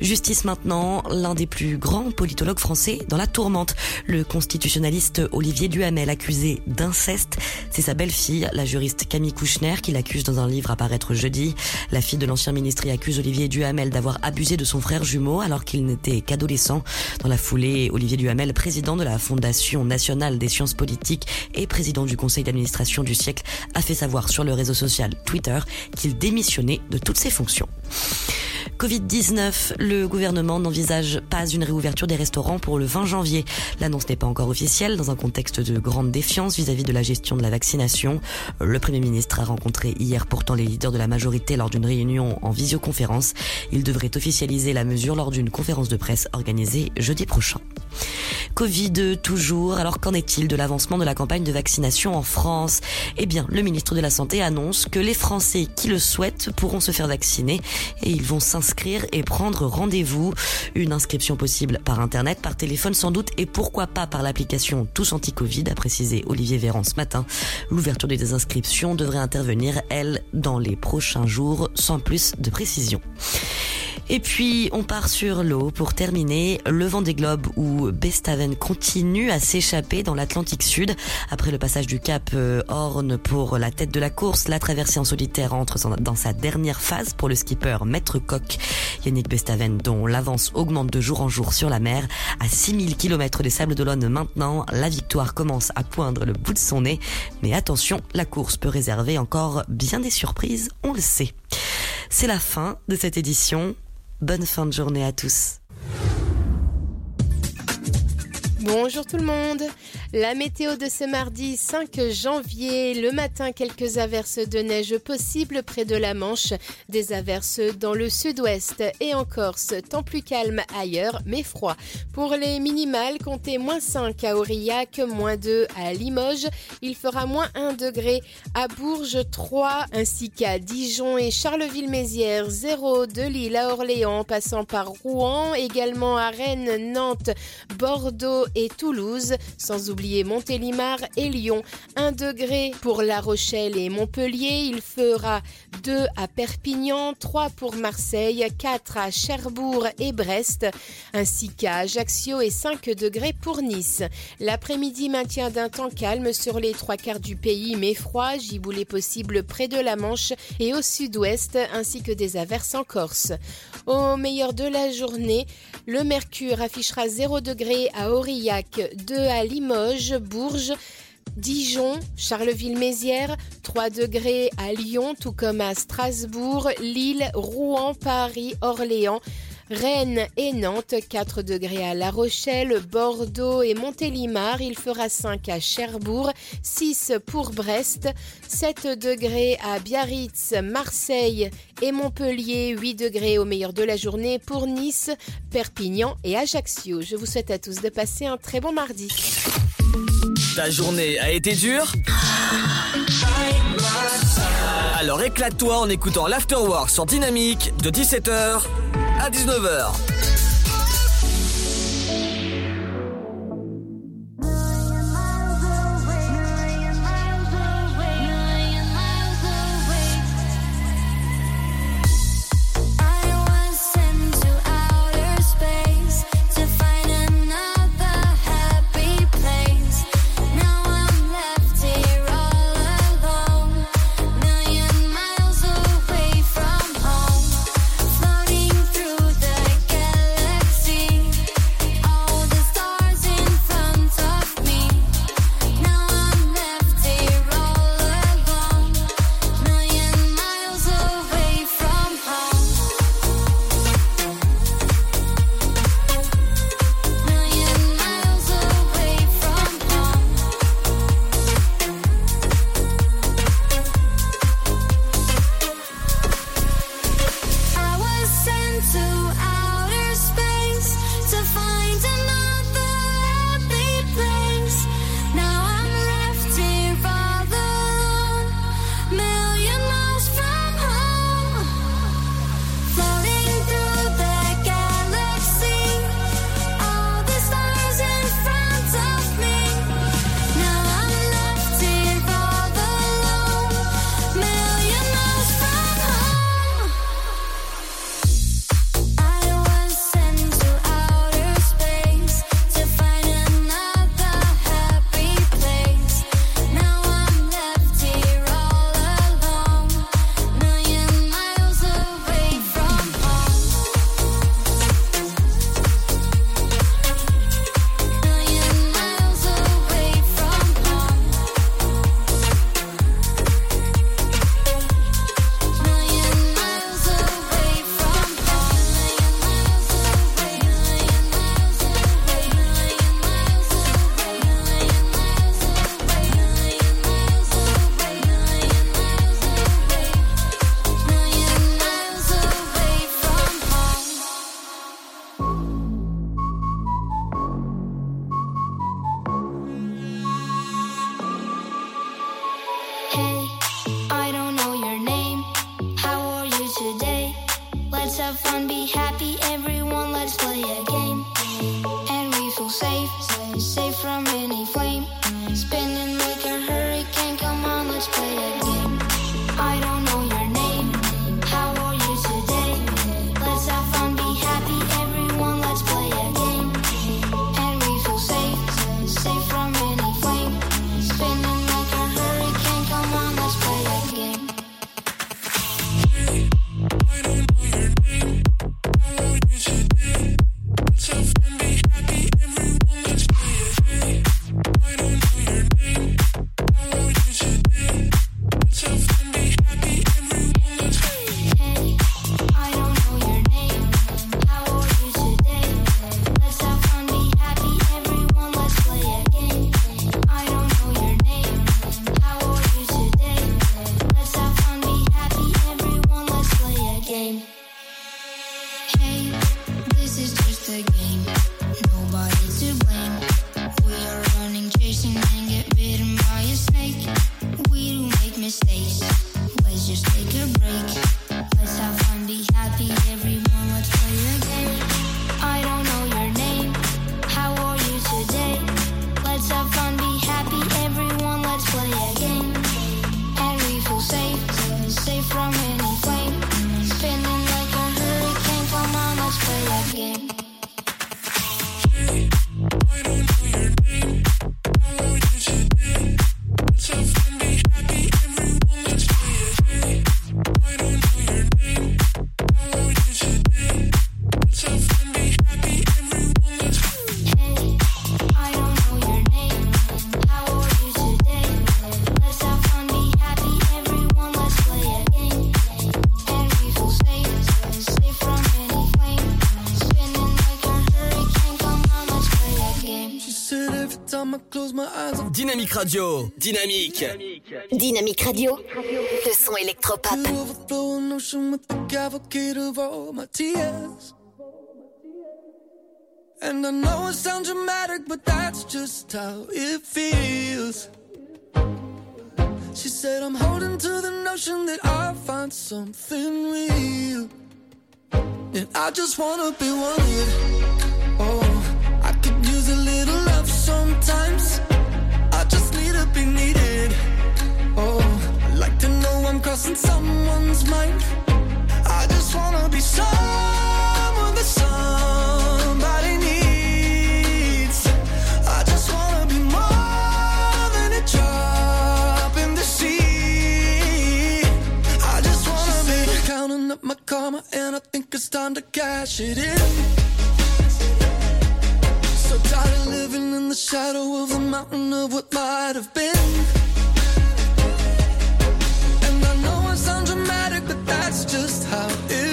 Justice maintenant, l'un des plus grands politologues français dans la tourmente. Le constitutionnaliste Olivier Duhamel accusé d'inceste. C'est sa belle-fille, la juriste Camille Kouchner, qui l'accuse dans un livre à paraître jeudi. La fille de l'ancien ministre y accuse Olivier Duhamel d'avoir abusé de son frère jumeau alors qu'il n'était qu'adolescent. Dans la foulée, Olivier Duhamel, président de la Fondation nationale des sciences politiques et président du conseil d'administration du siècle, a fait savoir sur le réseau social Twitter qu'il démissionnait de toutes ses fonctions. Covid-19, le gouvernement n'envisage pas une réouverture des restaurants pour le 20 janvier. L'annonce n'est pas encore officielle dans un contexte de grande défiance vis-à-vis de la gestion de la vaccination. Le Premier ministre a rencontré hier pourtant les leaders de la majorité lors d'une réunion en visioconférence. Il devrait officialiser la mesure lors d'une conférence de presse organisée jeudi prochain. Covid toujours, alors qu'en est-il de l'avancement de la campagne de vaccination en France? Eh bien, le ministre de la Santé annonce que les Français qui le souhaitent pourront se faire vacciner et ils vont s'inscrire et prendre rendez-vous. Une inscription possible par Internet, par téléphone sans doute et pourquoi pas par l'application Tous Anti-Covid, a précisé Olivier Véran ce matin. L'ouverture des inscriptions devrait intervenir, elle, dans les prochains jours, sans plus de précision. Et puis, on part sur l'eau pour terminer. Le vent des globes où Bestaven continue à s'échapper dans l'Atlantique Sud. Après le passage du cap euh, Horn pour la tête de la course, la traversée en solitaire entre dans sa dernière phase pour le skipper Maître Coq. Yannick Bestaven, dont l'avance augmente de jour en jour sur la mer. À 6000 km des Sables d'Olonne maintenant, la victoire commence à poindre le bout de son nez. Mais attention, la course peut réserver encore bien des surprises, on le sait. C'est la fin de cette édition. Bonne fin de journée à tous. Bonjour tout le monde. La météo de ce mardi 5 janvier, le matin quelques averses de neige possibles près de la Manche, des averses dans le sud-ouest et en Corse, temps plus calme ailleurs mais froid. Pour les minimales, comptez moins 5 à Aurillac, moins 2 à Limoges, il fera moins 1 degré à Bourges 3 ainsi qu'à Dijon et Charleville-Mézières 0 de Lille à Orléans passant par Rouen, également à Rennes, Nantes, Bordeaux et Toulouse, sans oublier Montélimar et Lyon. 1 degré pour La Rochelle et Montpellier, il fera 2 à Perpignan, 3 pour Marseille, 4 à Cherbourg et Brest, ainsi qu'à Ajaccio et 5 degrés pour Nice. L'après-midi maintient d'un temps calme sur les trois quarts du pays, mais froid, giboulée possible près de la Manche et au sud-ouest, ainsi que des averses en Corse. Au meilleur de la journée, le mercure affichera 0 degré à Aurillac, 2 à Bourges, Dijon, Charleville-Mézières, 3 degrés à Lyon, tout comme à Strasbourg, Lille, Rouen, Paris, Orléans. Rennes et Nantes, 4 degrés à La Rochelle, Bordeaux et Montélimar, il fera 5 à Cherbourg, 6 pour Brest, 7 degrés à Biarritz, Marseille et Montpellier, 8 degrés au meilleur de la journée pour Nice, Perpignan et Ajaccio. Je vous souhaite à tous de passer un très bon mardi. Ta journée a été dure? Alors éclate-toi en écoutant l'Afterwork sur Dynamique de 17h à 19h. Dynamique Radio, dynamique. Dynamique Radio, le son électropop. could overflow ocean with the cavalcade of all my tears. And I know it sounds dramatic, but that's just how it feels. She said, I'm holding to the notion that I'll find something real. And I just wanna be wanted. Oh, I could use a little love sometimes. I just need to be needed. Oh, I like to know I'm crossing someone's mind. I just wanna be someone that somebody needs. I just wanna be more than a drop in the sea. I just wanna be counting up my karma, and I think it's time to cash it in. Tired living in the shadow of the mountain of what might have been. And I know it sounds dramatic, but that's just how it feels.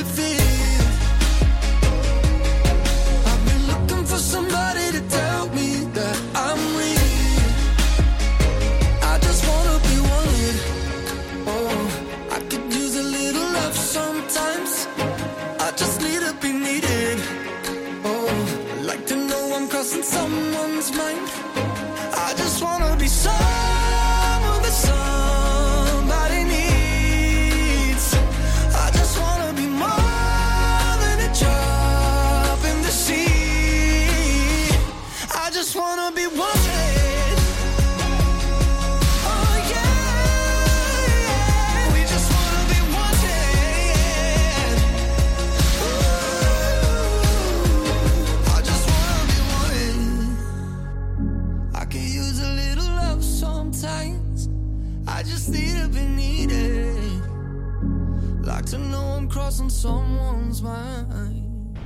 lost in someone's mind.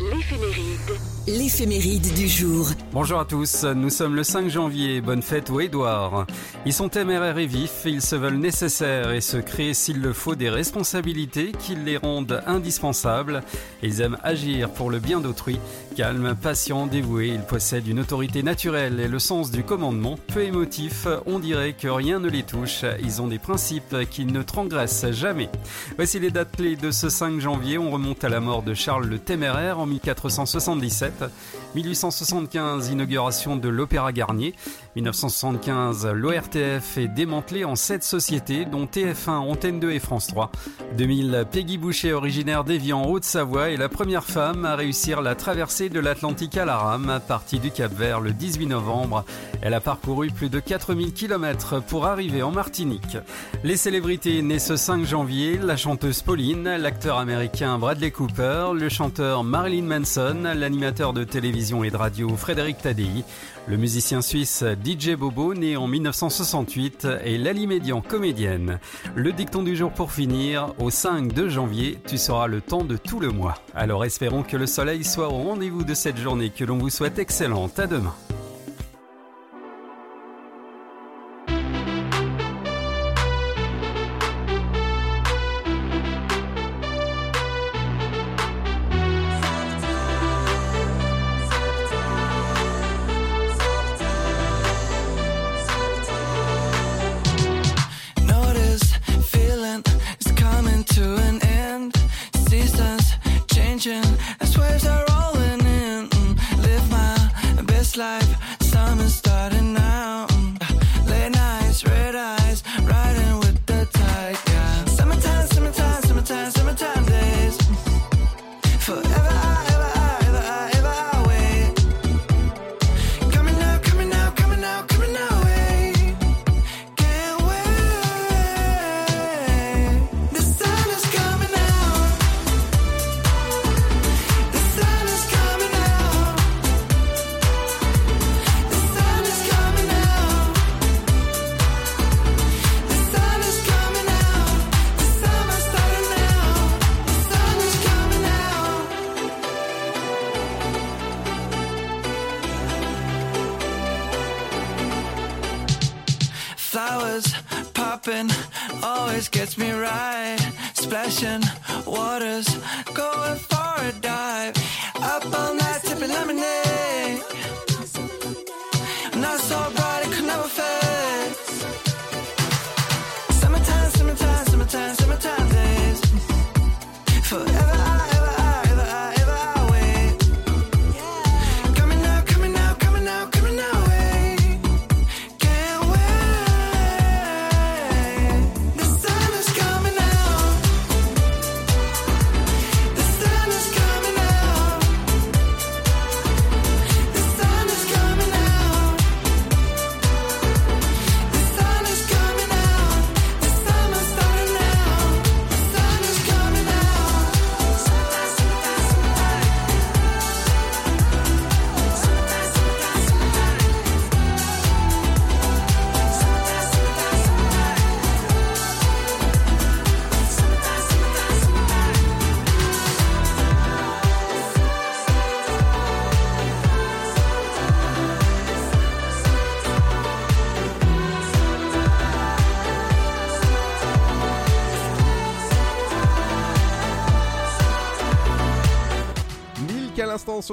L'éphéméride. L'éphéméride du jour. Bonjour à tous, nous sommes le 5 janvier, bonne fête aux Édouard. Ils sont téméraires et vifs, ils se veulent nécessaires et se créent s'il le faut des responsabilités qui les rendent indispensables. Ils aiment agir pour le bien d'autrui, calmes, patients, dévoués, ils possèdent une autorité naturelle et le sens du commandement. Peu émotifs, on dirait que rien ne les touche, ils ont des principes qu'ils ne transgressent jamais. Voici les dates clés de ce 5 janvier, on remonte à la mort de Charles le Téméraire en 1477. Charlotte. 1875, inauguration de l'Opéra Garnier. 1975, l'ORTF est démantelé en 7 sociétés, dont TF1, Antenne 2 et France 3. 2000, Peggy Boucher, originaire d'Évian, Haute-Savoie, est la première femme à réussir la traversée de l'Atlantique à la rame, partie du Cap Vert le 18 novembre. Elle a parcouru plus de 4000 km pour arriver en Martinique. Les célébrités nées ce 5 janvier, la chanteuse Pauline, l'acteur américain Bradley Cooper, le chanteur Marilyn Manson, l'animateur de télévision et de radio Frédéric Tadei, le musicien suisse DJ Bobo, né en 1968, et Lali Médian, comédienne. Le dicton du jour pour finir, au 5 de janvier, tu seras le temps de tout le mois. Alors espérons que le soleil soit au rendez-vous de cette journée que l'on vous souhaite excellente. À demain.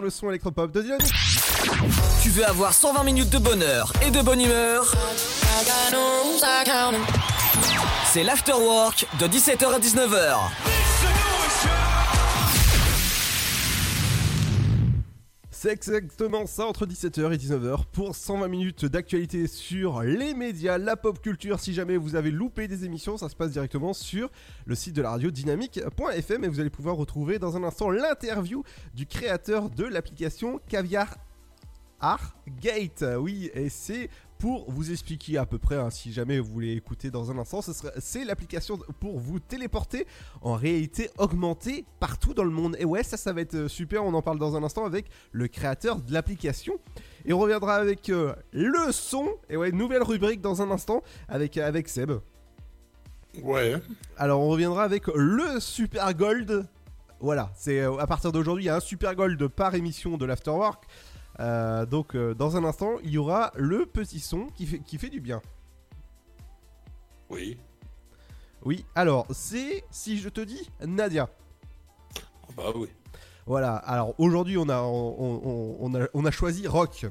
Le son électropop de Dynamique. Tu veux avoir 120 minutes de bonheur et de bonne humeur? C'est l'afterwork de 17h à 19h. C'est exactement ça entre 17h et 19h pour 120 minutes d'actualité sur les médias, la pop culture. Si jamais vous avez loupé des émissions, ça se passe directement sur le site de la radio dynamique.fm et vous allez pouvoir retrouver dans un instant l'interview du créateur de l'application Caviar Art Gate. Oui, et c'est pour vous expliquer à peu près, hein, si jamais vous voulez écouter dans un instant, c'est l'application pour vous téléporter en réalité augmentée partout dans le monde. Et ouais, ça, ça va être euh, super. On en parle dans un instant avec le créateur de l'application. Et on reviendra avec euh, le son. Et ouais, nouvelle rubrique dans un instant avec, avec Seb. Ouais. Alors on reviendra avec le Super Gold. Voilà, c'est euh, à partir d'aujourd'hui, il y a un Super Gold par émission de l'Afterwork. Euh, donc euh, dans un instant, il y aura le petit son qui fait, qui fait du bien. Oui. Oui, alors c'est, si je te dis, Nadia. Bah oui. Voilà, alors aujourd'hui on a, on, on- on a, on a choisi rock.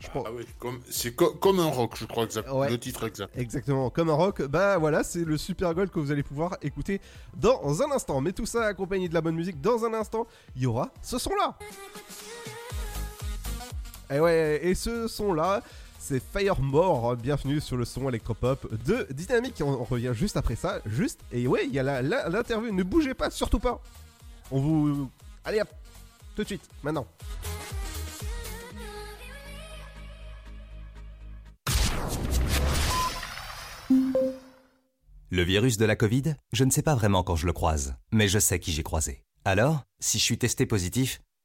Je. Ah oui, comme- c'est co- comme un rock, je crois, exact, Ouais. le titre exact. Exactement, comme un rock, bah voilà, c'est le super gold que vous allez pouvoir écouter dans un instant. Mais tout ça accompagné de la bonne musique, dans un instant, il y aura ce son-là. Et ouais, et ce son-là, c'est Firemore. Bienvenue sur le son électropop de Dynamique. On, revient juste après ça, juste. Et ouais, il y a l'interview, ne bougez pas, surtout pas. On vous. Allez hop, tout de suite, maintenant. Le virus de la Covid, je ne sais pas vraiment quand je le croise, mais je sais qui j'ai croisé. Alors, si je suis testé positif,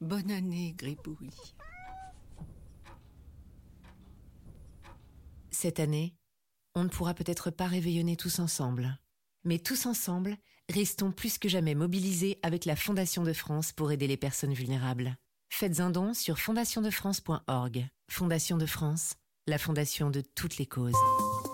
Bonne année, Gribouille. Cette année, on ne pourra peut-être pas réveillonner tous ensemble. Mais tous ensemble, restons plus que jamais mobilisés avec la Fondation de France pour aider les personnes vulnérables. Faites un don sur fondationdefrance.org. Fondation de France, la fondation de toutes les causes.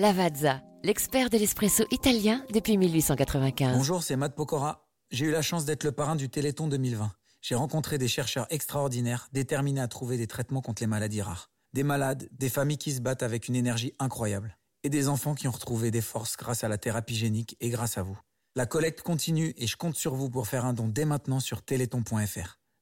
Lavazza, l'expert de l'espresso italien depuis 1895. Bonjour, c'est Matt Pokora. J'ai eu la chance d'être le parrain du Téléthon 2020. J'ai rencontré des chercheurs extraordinaires déterminés à trouver des traitements contre les maladies rares. Des malades, des familles qui se battent avec une énergie incroyable. Et des enfants qui ont retrouvé des forces grâce à la thérapie génique et grâce à vous. La collecte continue et je compte sur vous pour faire un don dès maintenant sur téléthon.fr.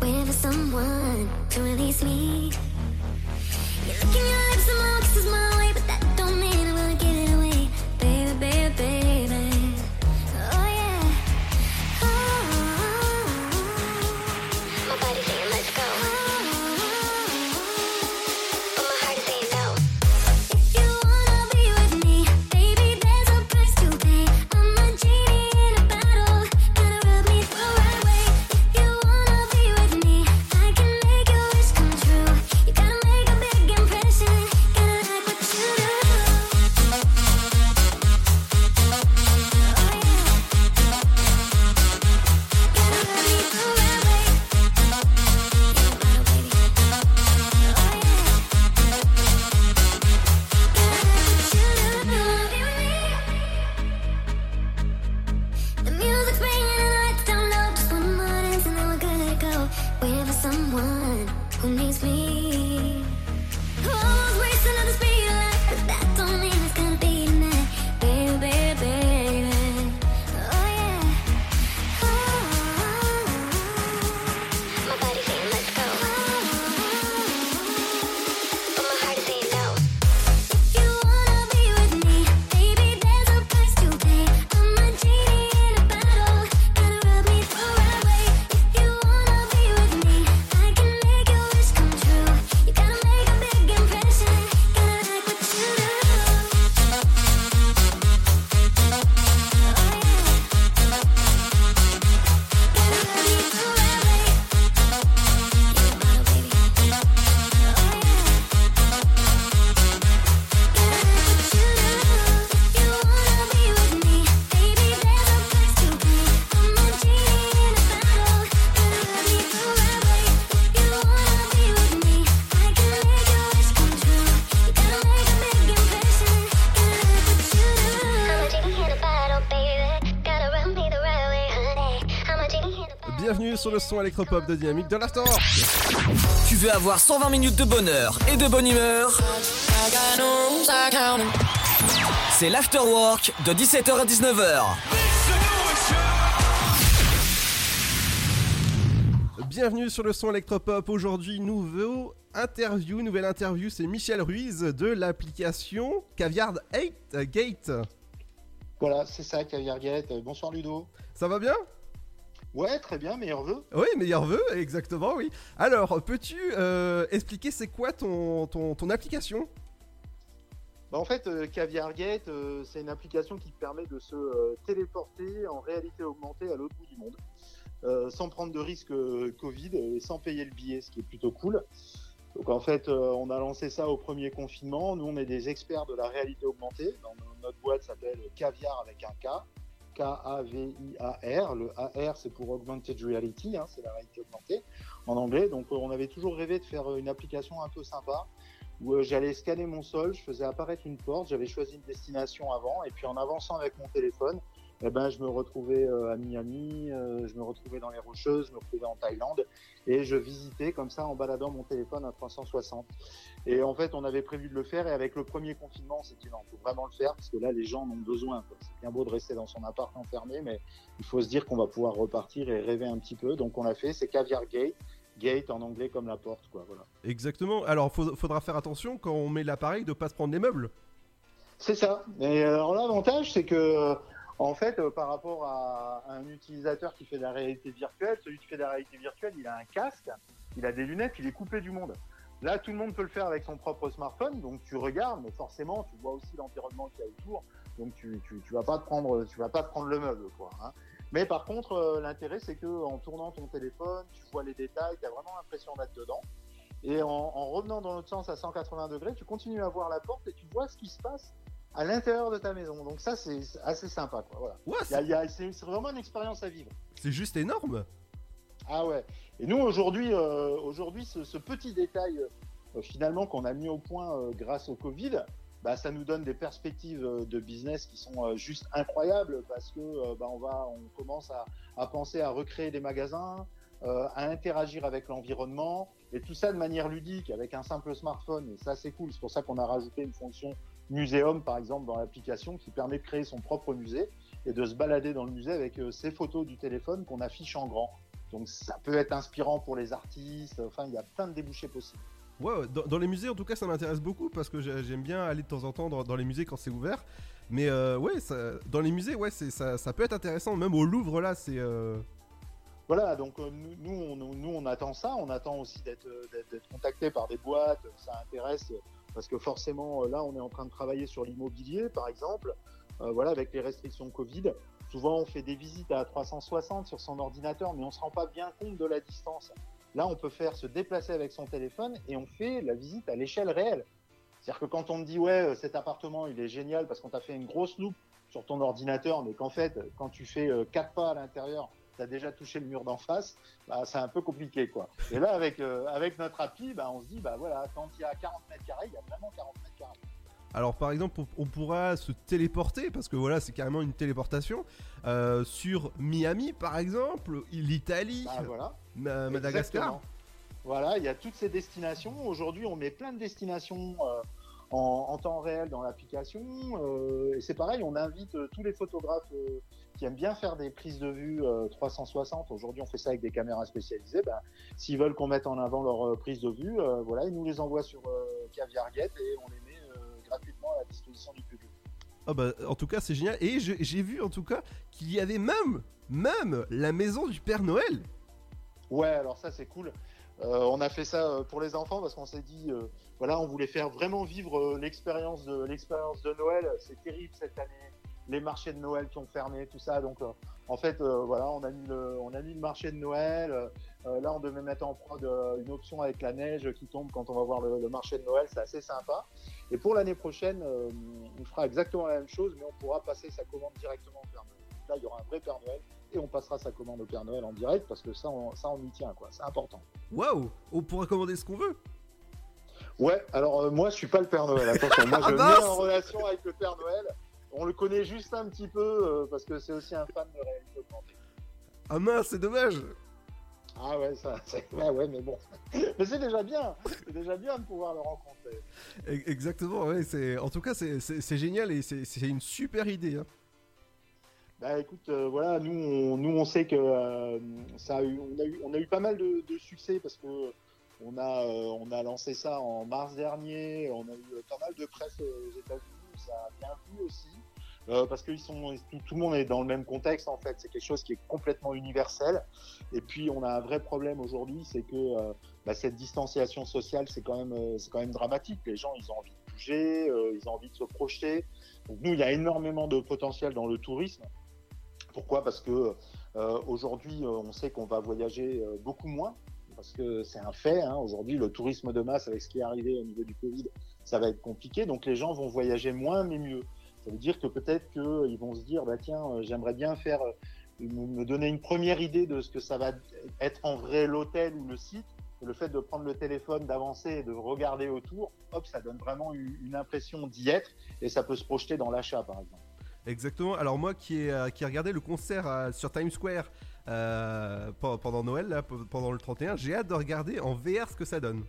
Waiting for someone to release me. You're licking your lips and more kisses my way, but that son électropop de Dynamique de l'Afterwork. Tu veux avoir 120 minutes de bonheur et de bonne humeur? C'est l'Afterwork de 17h à 19h. Bienvenue sur le son électropop. Aujourd'hui, nouveau interview, nouvelle interview, c'est Michel Ruiz de l'application Caviar 8 Gate. Voilà, c'est ça, Caviar Gate. Bonsoir Ludo. Ça va bien? Ouais, très bien, meilleur vœu. Oui, meilleur vœu, exactement, oui. Alors, peux-tu euh, expliquer c'est quoi ton, ton, ton application? Bah, en fait, euh, Caviar Gate, euh, c'est une application qui te permet de se euh, téléporter en réalité augmentée à l'autre bout du monde, sans prendre de risque Covid et sans payer le billet, ce qui est plutôt cool. Donc en fait, on a lancé ça au premier confinement. Nous, on est des experts de la réalité augmentée. Dans notre boîte s'appelle Caviar avec un K. K-A-V-I-A-R. Le AR, c'est pour Augmented Reality, hein, c'est la réalité augmentée en anglais. Donc, euh, on avait toujours rêvé de faire euh, une application un peu sympa où euh, j'allais scanner mon sol, je faisais apparaître une porte, j'avais choisi une destination avant, et puis en avançant avec mon téléphone, eh ben, je me retrouvais euh, à Miami, euh, je me retrouvais dans les Rocheuses, je me retrouvais en Thaïlande, et je visitais comme ça en baladant mon téléphone à 360. Et en fait, on avait prévu de le faire, et avec le premier confinement, on s'est dit non, il faut vraiment le faire, parce que là, les gens en ont besoin. C'est bien beau de rester dans son appart enfermé, mais il faut se dire qu'on va pouvoir repartir et rêver un petit peu. Donc on l'a fait, c'est Caviar Gate, Gate en anglais comme la porte, quoi, voilà. Exactement. Alors, faut- faudra faire attention quand on met l'appareil de pas se prendre les meubles. C'est ça. Et alors l'avantage, c'est que, euh, en fait, euh, par rapport à un utilisateur qui fait de la réalité virtuelle, celui qui fait de la réalité virtuelle, il a un casque, il a des lunettes, il est coupé du monde. Là, tout le monde peut le faire avec son propre smartphone, donc tu regardes, mais forcément, tu vois aussi l'environnement qu'il y a autour, donc tu, tu, tu vas pas te prendre, tu vas pas te prendre le meuble, quoi. hein. Mais par contre, euh, l'intérêt, c'est que en tournant ton téléphone, tu vois les détails, tu as vraiment l'impression d'être dedans. Et en, en revenant dans l'autre sens à 180 degrés, tu continues à voir la porte et tu vois ce qui se passe à l'intérieur de ta maison. Donc ça, c'est assez sympa. Quoi. Voilà. Ouais, c'est vraiment une expérience à vivre. C'est juste énorme. Ah ouais. Et nous aujourd'hui, euh, aujourd'hui, ce, ce petit détail euh, finalement qu'on a mis au point euh, grâce au Covid, bah, ça nous donne des perspectives de business qui sont juste incroyables parce que bah, on va, on commence à, à penser à recréer des magasins, à interagir avec l'environnement et tout ça de manière ludique avec un simple smartphone. Et ça c'est cool. C'est pour ça qu'on a rajouté une fonction muséum par exemple dans l'application qui permet de créer son propre musée et de se balader dans le musée avec euh, ses photos du téléphone qu'on affiche en grand. Donc ça peut être inspirant pour les artistes. Enfin, il y a plein de débouchés possibles. Ouais, dans, dans les musées, en tout cas, ça m'intéresse beaucoup parce que j'ai- j'aime bien aller de temps en temps dans, dans les musées quand c'est ouvert. Mais euh, ouais, ça- dans les musées, ouais, c'est ça, ça peut être intéressant. Même au Louvre, là, c'est. euh, Voilà, donc euh, nous, nous, on, nous, on attend ça. On attend aussi d'être contacté par des boîtes. Ça intéresse parce que forcément, euh, là, on est en train de travailler sur l'immobilier, par exemple. Euh, voilà, avec les restrictions Covid. Souvent, on fait des visites à 360 sur son ordinateur, mais on se rend pas bien compte de la distance. Là, on peut faire se déplacer avec son téléphone et on fait la visite à l'échelle réelle. C'est-à-dire que quand on te dit ouais, euh, cet appartement il est génial parce qu'on t'a fait une grosse loupe sur ton ordinateur, mais qu'en fait, quand tu fais quatre pas à l'intérieur, tu as déjà touché le mur d'en face, bah, c'est un peu compliqué quoi. Et là, avec, euh, avec notre appli, bah, on se dit bah voilà, quand il y a 40 mètres carrés, il y a vraiment 40 mètres carrés. Alors, par exemple, on, pourra se téléporter parce que voilà, c'est carrément une téléportation euh, sur Miami, par exemple, l'Italie, Bah, voilà. Ma- Madagascar. Exactement. Voilà, il y a toutes ces destinations. Aujourd'hui, on met plein de destinations euh, en, en temps réel dans l'application. Et c'est pareil, on invite tous les photographes qui aiment bien faire des prises de vue euh, 360. Aujourd'hui, on fait ça avec des caméras spécialisées. Ben, S'ils veulent qu'on mette en avant leurs euh, prises de vue, euh, voilà, ils nous les envoient sur euh, Caviar Gate et on les met euh, gratuitement à la disposition du public. Ah bah, en tout cas, c'est génial. Et j'ai vu, en tout cas, qu'il y avait même, même la maison du Père Noël. Ouais, alors ça c'est cool. Euh, on a fait ça euh, pour les enfants parce qu'on s'est dit, euh, voilà, on voulait faire vraiment vivre euh, l'expérience de l'expérience de Noël. C'est terrible cette année, les marchés de Noël qui ont fermé, tout ça. Donc, euh, en fait, euh, voilà, on a mis le, on a mis le marché de Noël. Euh, là, on devait mettre en prod une option avec la neige qui tombe quand on va voir le, le marché de Noël. C'est assez sympa. Et pour l'année prochaine, on fera exactement la même chose, mais on pourra passer sa commande directement au Père Noël. Donc Là, il y aura un vrai Père Noël et on passera sa commande au Père Noël en direct parce que ça, on, ça, on y tient, quoi. C'est important. Waouh On pourra commander ce qu'on veut. Ouais, alors moi je suis pas le Père Noël, attention, moi je Ah, me mince mets en relation avec le Père Noël. On le connaît juste un petit peu euh, parce que c'est aussi un fan de réalité augmentée. Ah mince, c'est dommage. Ah ouais, ça, ouais, ouais, mais bon. Mais c'est déjà bien. C'est déjà bien de pouvoir le rencontrer. E- Exactement, ouais, c'est en tout cas c'est- génial et c'est une super idée. hein. Bah écoute, euh, voilà, nous on, nous on sait que euh, ça a eu, on a eu, on a eu pas mal de, de succès parce que on a, euh, on a lancé ça en mars dernier. On a eu pas mal de presse aux États-Unis, ça a bien vu aussi. Euh, parce que sont, tout, le monde est dans le même contexte en fait. C'est quelque chose qui est complètement universel. Et puis on a un vrai problème aujourd'hui, c'est que euh, bah, cette distanciation sociale, c'est quand même, euh, c'est quand même dramatique. Les gens, ils ont envie de bouger, ils ont envie de se projeter. Donc nous, il y a énormément de potentiel dans le tourisme. Pourquoi? Parce que aujourd'hui, on sait qu'on va voyager beaucoup moins, parce que c'est un fait. Hein. Aujourd'hui, le tourisme de masse, avec ce qui est arrivé au niveau du Covid, ça va être compliqué. Donc les gens vont voyager moins, mais mieux. Ça veut dire que peut-être qu'ils vont se dire, bah tiens, euh, j'aimerais bien faire, euh, me donner une première idée de ce que ça va être en vrai l'hôtel ou le site. Le fait de prendre le téléphone, d'avancer et de regarder autour, hop, ça donne vraiment une, impression d'y être et ça peut se projeter dans l'achat, par exemple. Exactement. Alors moi qui ai, euh, qui regardé le concert euh, sur Times Square euh, pe- pendant Noël, pendant le 31, j'ai hâte de regarder en VR ce que ça donne.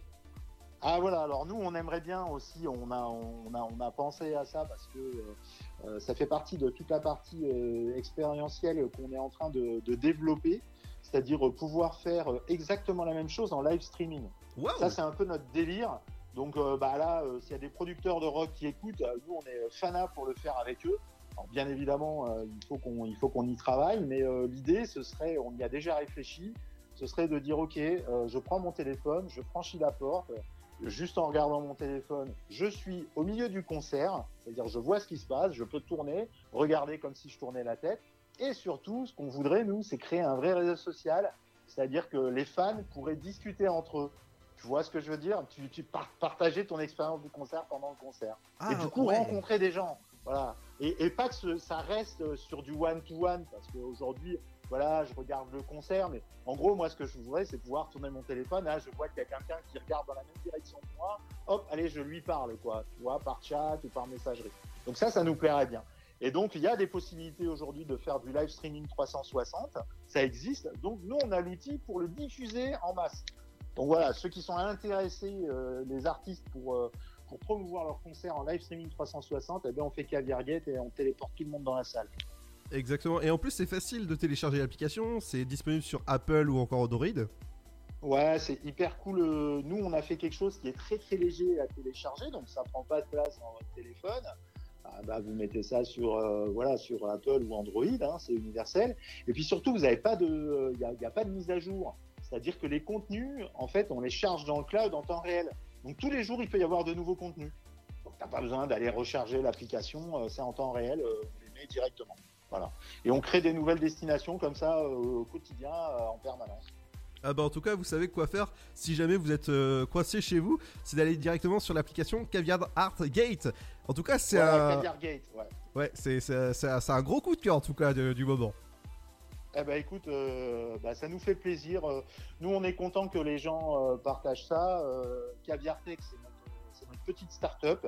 Ah voilà, alors nous on aimerait bien aussi, on a, on a, on a pensé à ça parce que euh, euh, ça fait partie de toute la partie euh, expérientielle qu'on est en train de, de développer, c'est-à-dire pouvoir faire exactement la même chose en live streaming. Ça c'est un peu notre délire. Donc euh, bah là, s'il y a des producteurs de rock qui écoutent, nous on est fanat pour le faire avec eux. Alors bien évidemment, il faut qu'on il faut qu'on y travaille, mais l'idée ce serait, on y a déjà réfléchi, ce serait de dire ok, je prends mon téléphone, je franchis la porte, juste en regardant mon téléphone, je suis au milieu du concert, c'est-à-dire je vois ce qui se passe, je peux tourner, regarder comme si je tournais la tête, et surtout ce qu'on voudrait nous, c'est créer un vrai réseau social, c'est-à-dire que les fans pourraient discuter entre eux. Tu vois ce que je veux dire? Tu, tu par- partager ton expérience du concert pendant le concert. Ah, et du coup, ouais. rencontrer des gens. Voilà. Et, et pas que ce- ça reste sur du one-to-one, parce qu'aujourd'hui, voilà, je regarde le concert, mais en gros, moi, ce que je voudrais, c'est pouvoir tourner mon téléphone. Là, je vois qu'il y a quelqu'un qui regarde dans la même direction que moi. Hop, allez, je lui parle, quoi. Tu vois, par chat ou par messagerie. Donc ça, ça nous plairait bien. Et donc, il y a des possibilités aujourd'hui de faire du live streaming 360. Ça existe. Donc, nous, on a l'outil pour le diffuser en masse. Donc voilà, ceux qui sont intéressés, euh, les artistes, pour, euh, pour promouvoir leur concert en live streaming 360, eh bien, on fait caviar et on téléporte tout le monde dans la salle. Exactement. Et en plus c'est facile de télécharger l'application, c'est disponible sur Apple ou encore Android. Ouais, c'est hyper cool. Euh, Nous, on a fait quelque chose qui est très très léger à télécharger, donc ça prend pas de place dans votre téléphone. Ah, bah, vous mettez ça sur euh, voilà sur Apple ou Android, hein, c'est universel. Et puis surtout, vous n'avez pas de, il y a, il y a pas de mise à jour. C'est-à-dire que les contenus, en fait, on les charge dans le cloud en temps réel. Donc tous les jours, il peut y avoir de nouveaux contenus. Donc t'as pas besoin d'aller recharger l'application, euh, c'est en temps réel, euh, on les met directement. Voilà. Et on crée des nouvelles destinations comme ça euh, au quotidien, euh, en permanence. Ah bah en tout cas vous savez quoi faire si jamais vous êtes euh, coincé chez vous, c'est d'aller directement sur l'application Caviar Art Gate. En tout cas c'est Voilà, un... Caviar Gate, ouais. Ouais, c'est c'est- c'est un c'est un gros coup de cœur en tout cas de- du moment. Eh ben écoute, euh, bah, ça nous fait plaisir. Nous, on est content que les gens euh, partagent ça. Caviar Tech, c'est notre petite start-up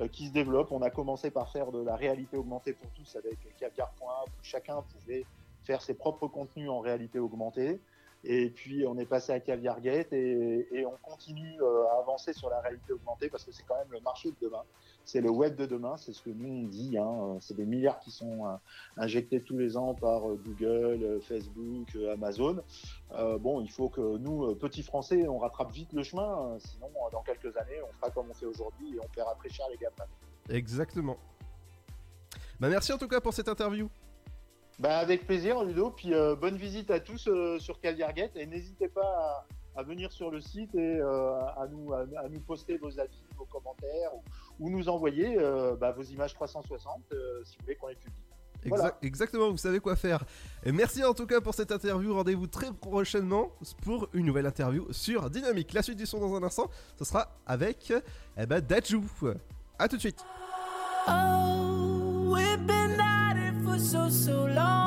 euh, qui se développe. On a commencé par faire de la réalité augmentée pour tous avec Caviar.app où chacun pouvait faire ses propres contenus en réalité augmentée. Et puis on est passé à Caviar Gate et, on continue euh, à avancer sur la réalité augmentée parce que c'est quand même le marché de demain. C'est le web de demain, c'est ce que nous on dit. Hein. C'est des milliards qui sont euh, injectés tous les ans par euh, Google, Facebook, Amazon. Bon, il faut que nous, petits Français, on rattrape vite le chemin. euh, sinon, dans quelques années, on fera comme on fait aujourd'hui et on paiera très cher les GAFAM. Exactement. Bah merci en tout cas pour cette interview. Bah, avec plaisir, Ludo. Puis euh, bonne visite à tous euh, sur Caviargate et n'hésitez pas à, à venir sur le site et euh, à, nous, à, à nous poster vos avis, vos commentaires ou, ou nous envoyer euh, bah, vos images 360 euh, si vous voulez qu'on les publie. Voilà. Exactement, vous savez quoi faire. Et merci en tout cas pour cette interview. Rendez-vous très prochainement pour une nouvelle interview sur Dynamique. La suite du son dans un instant, ce sera avec eh ben, Dajou. A tout de suite. Oh, so, so long.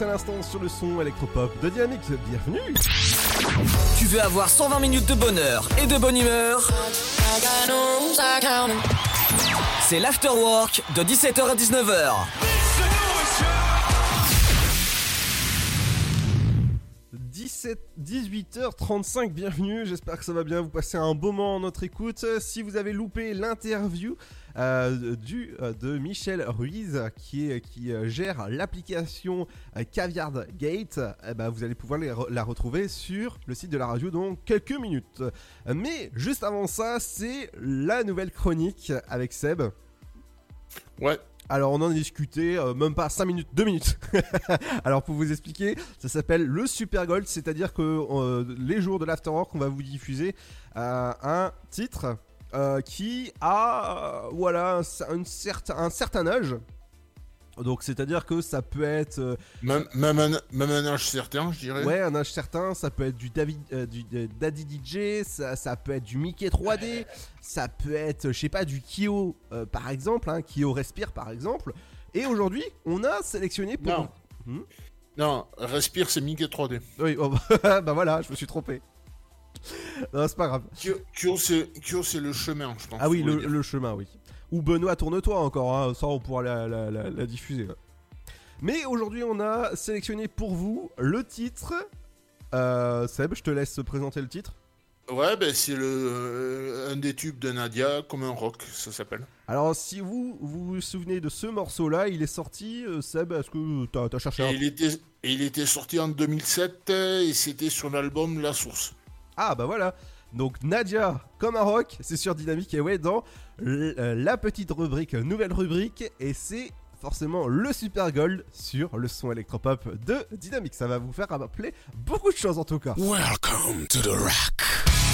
À l'instant sur le son électropop de Dynamique. Bienvenue. Tu veux avoir 120 minutes de bonheur et de bonne humeur? C'est l'afterwork de 17h à 19h. 17, 18h35, bienvenue, j'espère que ça va bien, vous passez un beau moment en notre écoute. Si vous avez loupé l'interview euh, du, euh, de Michel Ruiz qui, est, qui euh, gère l'application Caviar Gate, eh ben, vous allez pouvoir les la retrouver sur le site de la radio dans quelques minutes. Mais juste avant ça, c'est la nouvelle chronique avec Seb. Ouais. Alors on en a discuté, euh, même pas 5 minutes, 2 minutes. Alors pour vous expliquer, ça s'appelle le Super Gold, c'est-à-dire que euh, les jours de l'Afterwork, on va vous diffuser euh, un titre euh, qui a euh, voilà un, certain- un certain âge. Donc c'est-à-dire que ça peut être euh, Même, même, un, même un âge certain, je dirais. Ouais, un âge certain, ça peut être du, David, du Daddy DJ, ça, ça peut être du Mickey 3D, ça peut être, je sais pas, du Kyo par exemple, hein, Kyo Respire par exemple. Et aujourd'hui, on a sélectionné pour. Non. Hmm Non, Respire, c'est Mickey 3D. oui, oh, bah voilà, je me suis trompé. Non, c'est pas grave. Kyo, Kyo, c'est le chemin, je pense. Ah oui, le, chemin, oui. Ou Benoît, tourne-toi encore, hein, ça on pourra la, la- la- la diffuser. Mais aujourd'hui, on a sélectionné pour vous le titre. Euh, Seb, je te laisse présenter le titre. Ouais, ben c'est le euh, un des tubes de Nadia, comme un rock, ça s'appelle. Alors, si vous vous, vous souvenez de ce morceau-là, il est sorti, euh, Seb, est-ce que t'as as cherché un... il était, il était sorti en 2007 euh, et c'était sur l'album La Source. Ah, bah voilà Donc, Nadia, comme un rock, c'est sur Dynamique, et ouais, dans euh, la petite rubrique, nouvelle rubrique, et c'est forcément le Super Gold sur le son électropop de Dynamique. Ça va vous faire rappeler beaucoup de choses en tout cas. Welcome to the rock.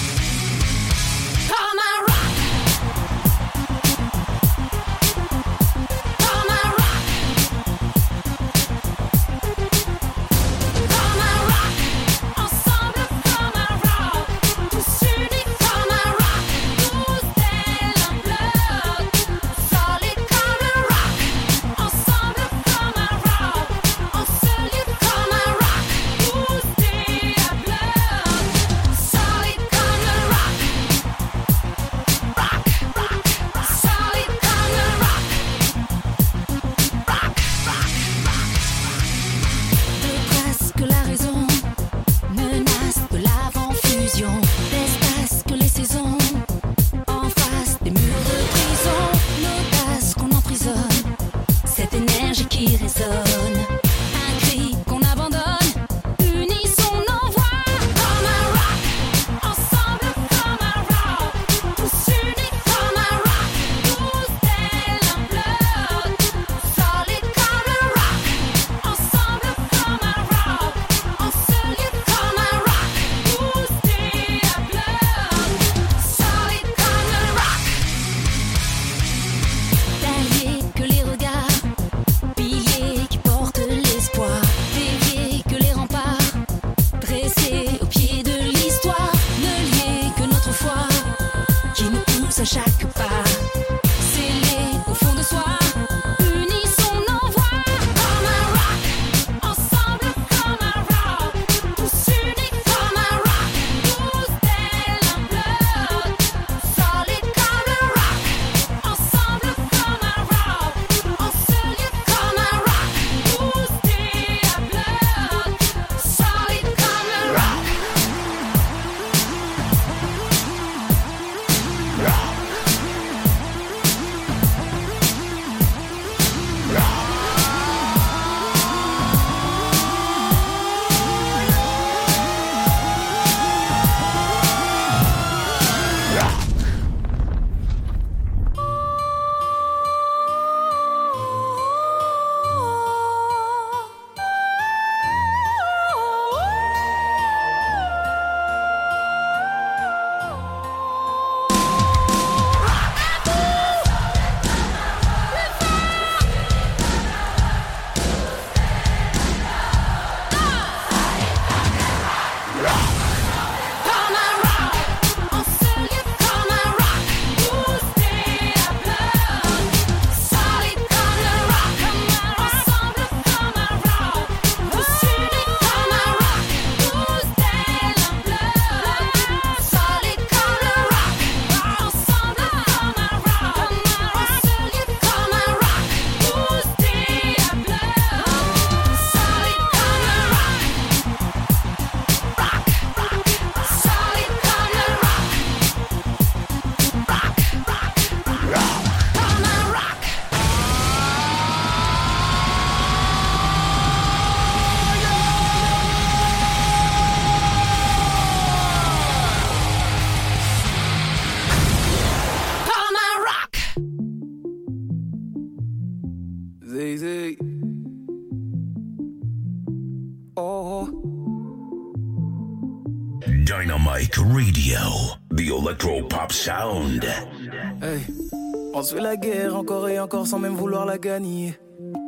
On se fait la guerre encore et encore sans même vouloir la gagner.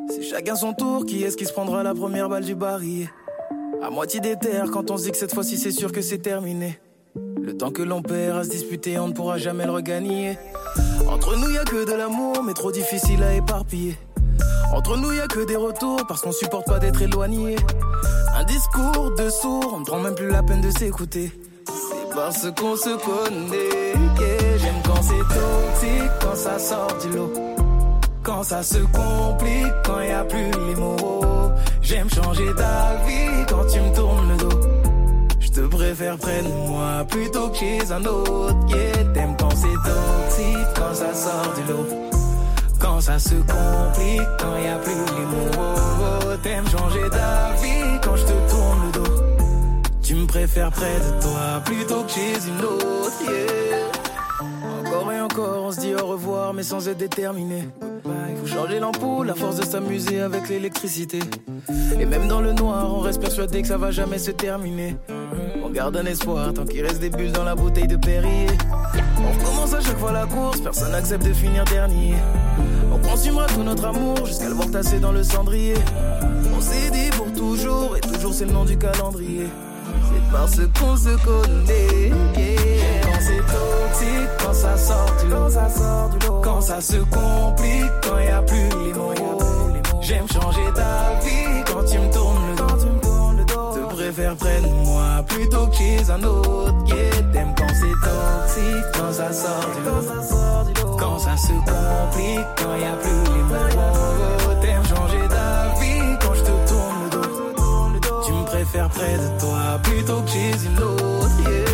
C'est chacun son tour, qui est-ce qui se prendra la première balle du baril? À moitié des terres, quand on se dit que cette fois-ci c'est sûr que c'est terminé. Le temps que l'on perd à se disputer, on ne pourra jamais le regagner. Entre nous, y a que de l'amour, mais trop difficile à éparpiller. Entre nous, y a que des retours, parce qu'on supporte pas d'être éloigné. Un discours de sourd, on ne prend même plus la peine de s'écouter. Parce qu'on se connaît. Yeah, J'aime quand c'est toxique, quand ça sort du lot. Quand ça se complique, quand y a plus les mots. J'aime changer d'avis quand tu me tournes le dos. Je te préfère près de moi plutôt que chez un autre. Yeah, t'aimes quand c'est toxique, quand ça sort du lot. Quand ça se complique, quand y a plus les mots. T'aimes changer d'avis préfères près de toi plutôt que chez une autre. Encore et encore, on se dit au revoir, mais sans être déterminé. Il faut changer l'ampoule, la force de s'amuser avec l'électricité. Et même dans le noir, on reste persuadé que ça va jamais se terminer. On garde un espoir tant qu'il reste des bulles dans la bouteille de Perrier. On recommence à chaque fois la course, personne n'accepte de finir dernier. On consumera tout notre amour jusqu'à le voir tasser dans le cendrier. On s'est dit pour toujours, et toujours c'est le nom du calendrier. Parce qu'on se connaît. yeah. Quand c'est toxique, quand ça sort du lot, ça sort du lot. Quand ça se complique, quand y a plus les mots. J'aime changer d'avis quand tu me tournes le dos. Te préfère près de moi plutôt que chez un autre. Yeah, t'aimes quand c'est toxique, quand ça sort du lot. Quand ça se complique, quand y a plus les mots. T'aimes changer d'avis quand je te tourne le dos. Tu me préfères près de toi plutôt que chez une autre. Yeah.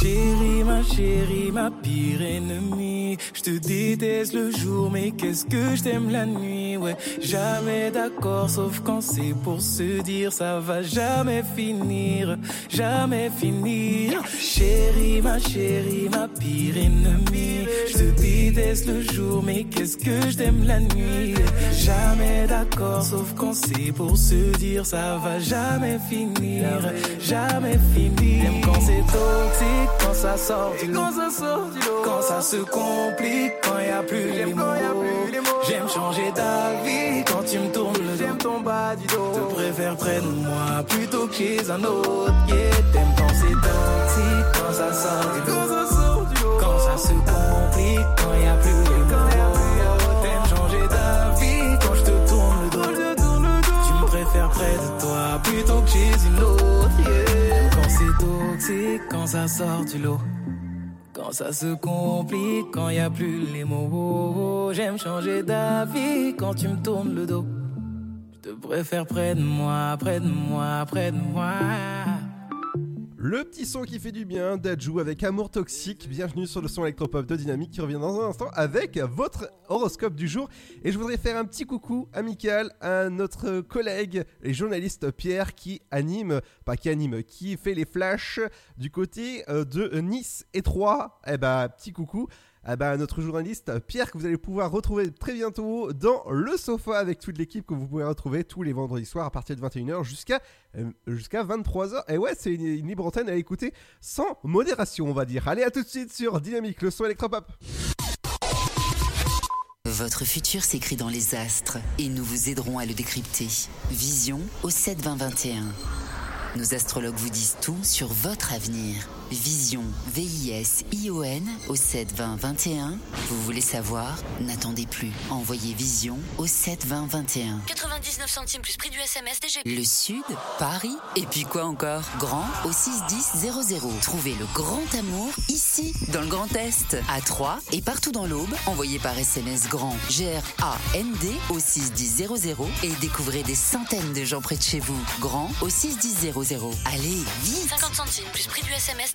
Chérie, ma chérie, ma pire ennemie. Je te déteste le jour, mais qu'est-ce que je t'aime la nuit? Ouais, jamais d'accord, sauf quand c'est pour se dire ça va jamais finir, jamais finir. Chérie, ma chérie, ma pire ennemie. Je te déteste le jour, mais qu'est-ce que je t'aime la nuit? Jamais d'accord, sauf quand c'est pour se dire ça va jamais finir, jamais finir. T'aimes quand c'est toxique, quand ça sort du lot. Quand ça se complique, quand y a plus les mots. J'aime changer d'avis quand tu me tournes le dos. ton bas du dos. Te préfère près de moi plutôt que chez un autre. Yeah, t'aimes quand c'est toxique, quand ça sort du lot. Quand ça se complique, quand y a plus les mots. T'aimes changer d'avis quand je te tourne le dos. Tu me préfères près de toi plutôt que chez une autre. Yeah. Quand c'est toxique, quand ça sort du lot. Quand ça se complique, quand y a plus les mots. J'aime changer d'avis quand tu me tournes le dos. Je te préfère près de moi, près de moi, près de moi. Le petit son qui fait du bien, Dajou avec Amour Toxique. Bienvenue sur le son électropop de Dynamique qui revient dans un instant avec votre horoscope du jour. Et je voudrais faire un petit coucou amical à notre collègue et journaliste Pierre qui anime, pas qui anime, qui fait les flashs du côté euh, de Nice et Troyes. Eh bah, petit coucou. Eh ben, notre journaliste Pierre que vous allez pouvoir retrouver très bientôt dans le sofa avec toute l'équipe que vous pouvez retrouver tous les vendredis soirs à partir de 21h jusqu'à euh, jusqu'à 23h. Et ouais, c'est une, une libre antenne à écouter sans modération, on va dire. Allez, à tout de suite sur Dynamique, le son électropop. Votre futur s'écrit dans les astres et nous vous aiderons à le décrypter. Vision au 7 20 21. Nos astrologues vous disent tout sur votre avenir. Vision, V-I-S-I-O-N au 7 20 21. Vous voulez savoir? N'attendez plus. Envoyez Vision au 7 20 21. 99 centimes plus prix du SMS DGP. Le Sud, Paris, et puis quoi encore? Grand au 61000. Trouvez le grand amour ici, dans le Grand Est, à Troyes et partout dans l'Aube. Envoyez par SMS grand G-R-A-N-D au 61000 et découvrez des centaines de gens près de chez vous. Grand au 61000. Allez, vite 50 centimes plus prix du SMS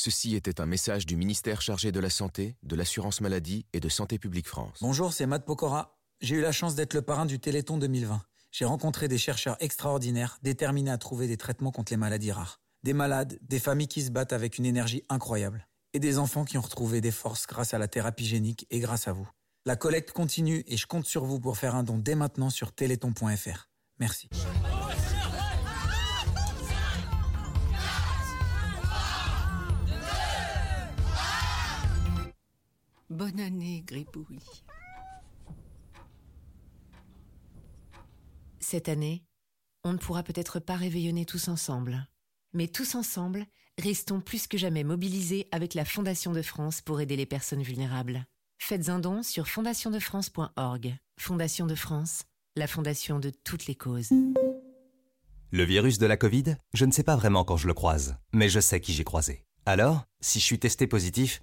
Ceci était un message du ministère chargé de la Santé, de l'Assurance Maladie et de Santé Publique France. Bonjour, c'est Matt Pokora. J'ai eu la chance d'être le parrain du Téléthon 2020. J'ai rencontré des chercheurs extraordinaires déterminés à trouver des traitements contre les maladies rares. Des malades, des familles qui se battent avec une énergie incroyable. Et des enfants qui ont retrouvé des forces grâce à la thérapie génique et grâce à vous. La collecte continue et je compte sur vous pour faire un don dès maintenant sur téléthon.fr. Merci. Bonne année, Gribouille. Cette année, on ne pourra peut-être pas réveillonner tous ensemble. Mais tous ensemble, restons plus que jamais mobilisés avec la Fondation de France pour aider les personnes vulnérables. Faites un don sur fondationdefrance.org. Fondation de France, la fondation de toutes les causes. Le virus de la Covid, je ne sais pas vraiment quand je le croise, mais je sais qui j'ai croisé. Alors, si je suis testé positif,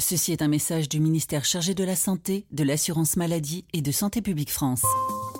Ceci est un message du ministère chargé de la Santé, de l'Assurance Maladie et de Santé Publique France.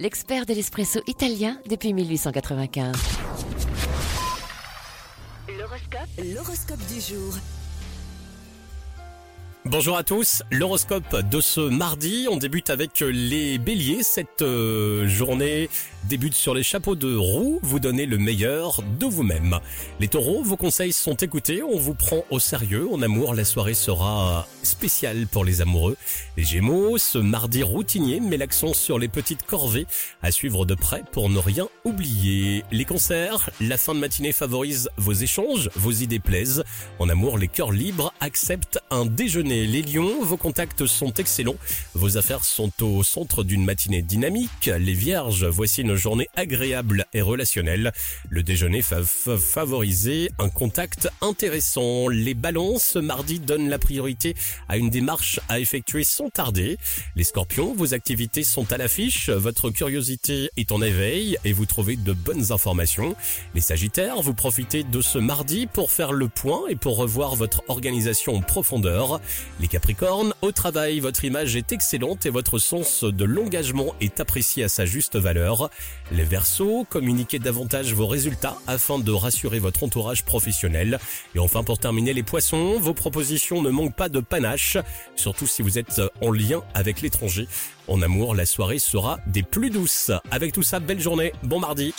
l'expert de l'espresso italien depuis 1895. L'horoscope. L'horoscope du jour. Bonjour à tous, l'horoscope de ce mardi, on débute avec les béliers, cette euh, journée débute sur les chapeaux de roue, vous donnez le meilleur de vous-même. Les taureaux, vos conseils sont écoutés, on vous prend au sérieux, en amour la soirée sera spéciale pour les amoureux. Les gémeaux, ce mardi routinier met l'accent sur les petites corvées à suivre de près pour ne rien oublier. Les concerts, la fin de matinée favorise vos échanges, vos idées plaisent. En amour, les cœurs libres acceptent un déjeuner. Les lions, vos contacts sont excellents, vos affaires sont au centre d'une matinée dynamique. Les vierges, voici une journée agréable et relationnelle. Le déjeuner va fa- favoriser un contact intéressant. Les balances, ce mardi donne la priorité à une démarche à effectuer sans tarder. Les scorpions, vos activités sont à l'affiche, votre curiosité est en éveil et vous trouvez de bonnes informations. Les sagittaires, vous profitez de ce mardi pour faire le point et pour revoir votre organisation en profondeur. Les capricornes, au travail, votre image est excellente et votre sens de l'engagement est apprécié à sa juste valeur. Les versos, communiquez davantage vos résultats afin de rassurer votre entourage professionnel. Et enfin, pour terminer, les poissons, vos propositions ne manquent pas de panache, surtout si vous êtes en lien avec l'étranger. En amour, la soirée sera des plus douces. Avec tout ça, belle journée, bon mardi.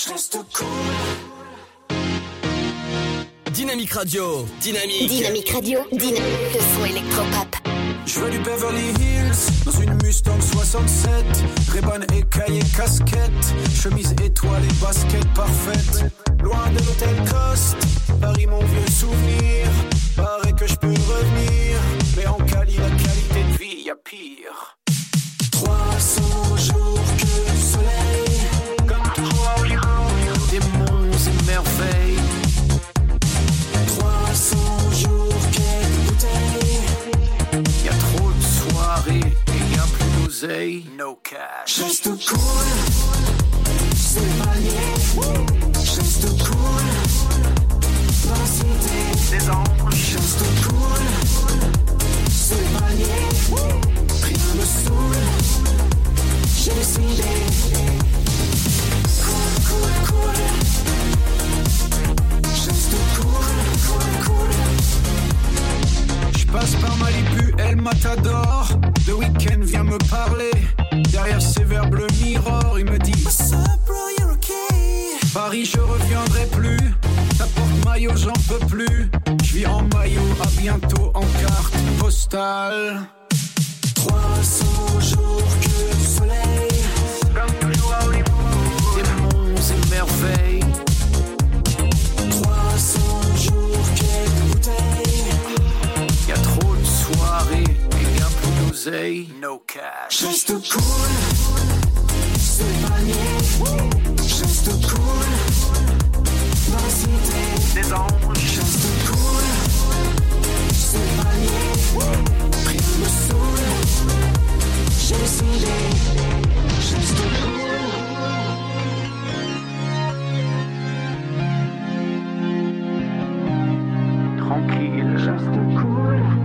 Dynamique Radio, Dynamique. Dynamique Radio, Dynamique. Le son électropop. Je veux du Beverly Hills dans une Mustang 67. Reban écaillé casquette, chemise étoilée, basket parfaite. Loin de l'hôtel Coste, Paris mon vieux souvenir. Paraît que je peux revenir, mais en Cali la qualité de vie y a pire. D'oseille. No cash. Reste cool, c'est manier. Reste cool, dans la cité des cool, c'est manier. Rien me saoule, j'ai décidé. Cool, cool, cool. Cool, cool, cool. Je passe par Malibu, le matador. Le week-end vient me parler. Derrière ses verbes, le mirror, il me dit What's up, bro, you're okay. Paris, je reviendrai plus. Ta porte maillot, j'en peux plus. Je vis en maillot, à bientôt en carte postale. 300 jours que du soleil. Comme. Des et merveilles. No cash. Just too cool, c'est panier. Just too cool, dans cité. Des anges, Just too cool, c'est panier. Rien me saoule, j'ai décidé. Just too cool. tranquille. Just too cool.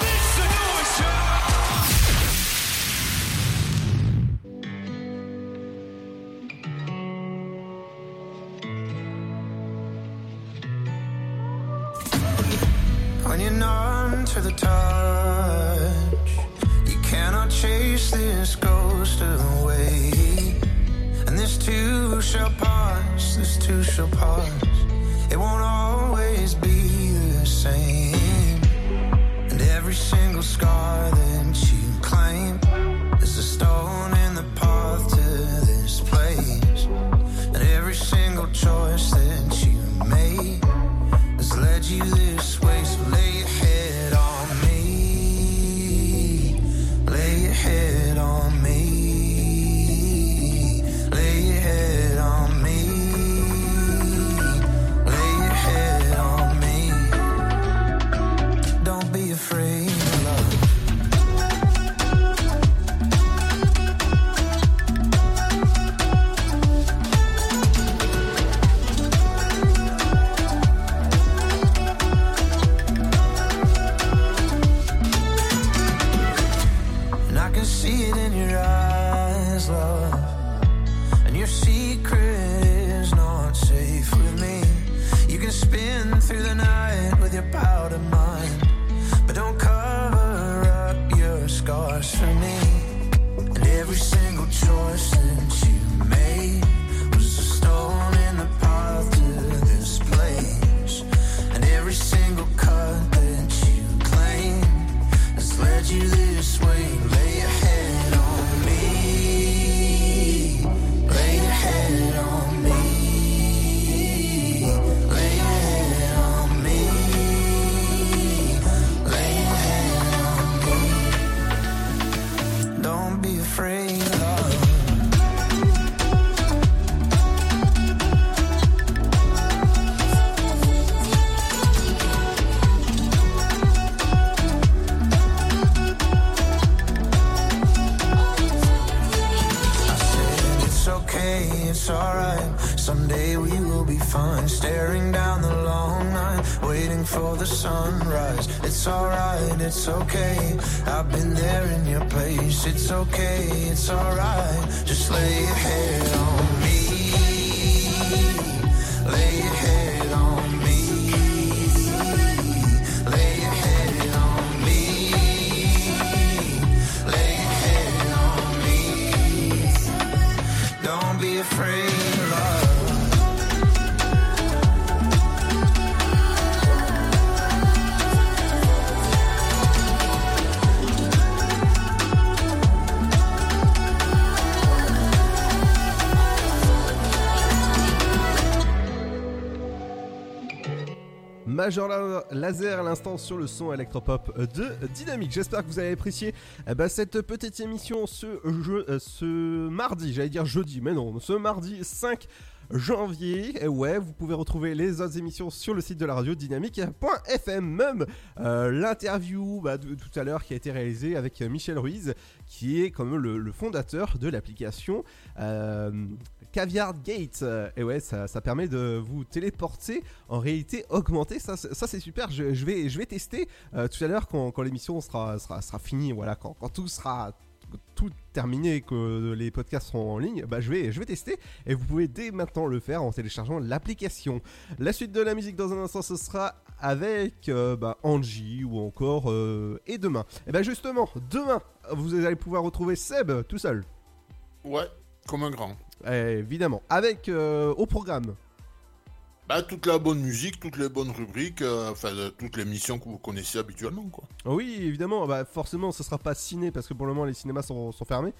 Touch, you cannot chase this ghost away. And this too shall pass, this too shall pass. It won't always be the same. And every single scar that you claim is a stone in the path to this place. And every single choice that you made has led you this way. Major La- Laser à l'instant sur le son électropop de Dynamique. J'espère que vous avez apprécié eh ben, cette petite émission ce, euh, ce mardi, j'allais dire jeudi, mais non, ce mardi 5 janvier. Et ouais, vous pouvez retrouver les autres émissions sur le site de la radio dynamique.fm. Même euh, l'interview bah, tout à l'heure qui a été réalisée avec Michel Ruiz, qui est même le, le fondateur de l'application. euh, Caviar Gate. Euh, Et ouais, ça, ça permet de vous téléporter en réalité augmentée. Ça, c'est- ça c'est super. Je, je vais, je vais tester euh, tout à l'heure quand, quand l'émission sera, sera, sera finie. Voilà, quand, quand tout sera tout terminé que les podcasts seront en ligne, bah je vais, je vais tester et vous pouvez dès maintenant le faire en téléchargeant l'application. La suite de la musique dans un instant ce sera avec euh, bah, Angie ou encore et demain. Et bah justement, demain vous allez pouvoir retrouver Seb tout seul. Ouais, comme un grand. Eh, évidemment, avec euh, au programme. Bah, toute la bonne musique, toutes les bonnes rubriques, euh, enfin, euh, toutes les missions que vous connaissez habituellement, quoi. Oui, évidemment, bah forcément ce sera pas ciné parce que pour le moment les cinémas sont, sont fermés.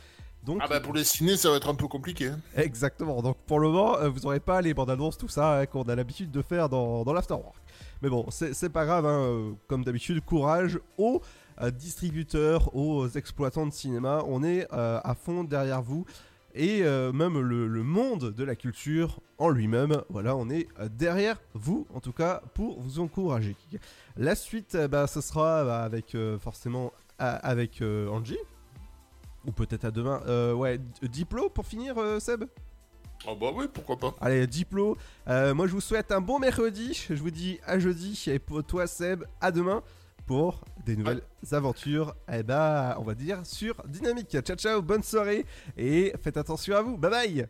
Donc, Ah bah, pour les ciné, ça va être un peu compliqué. hein. Exactement. Donc pour le moment, euh, vous n'aurez pas les bandes annonces, tout ça hein, qu'on a l'habitude de faire dans, dans l'Afterwork. Mais bon, c'est c'est pas grave. hein, euh, Comme d'habitude, courage aux euh, distributeurs, aux exploitants de cinéma. On est euh, à fond derrière vous. Et euh, même le, le monde de la culture en lui-même, voilà, on est euh, derrière vous, en tout cas, pour vous encourager. La suite, euh, bah, ce sera bah, avec euh, forcément avec euh, Angie, ou peut-être à demain. Ouais, Diplo pour finir, Seb? Ah bah oui, pourquoi pas. Allez, Diplo. Moi, je vous souhaite un bon mercredi. Je vous dis à jeudi. Et pour toi, Seb, à demain pour des nouvelles aventures. Eh bah, on va dire sur Dynamique. Ciao, ciao, bonne soirée et faites attention à vous. Bye bye.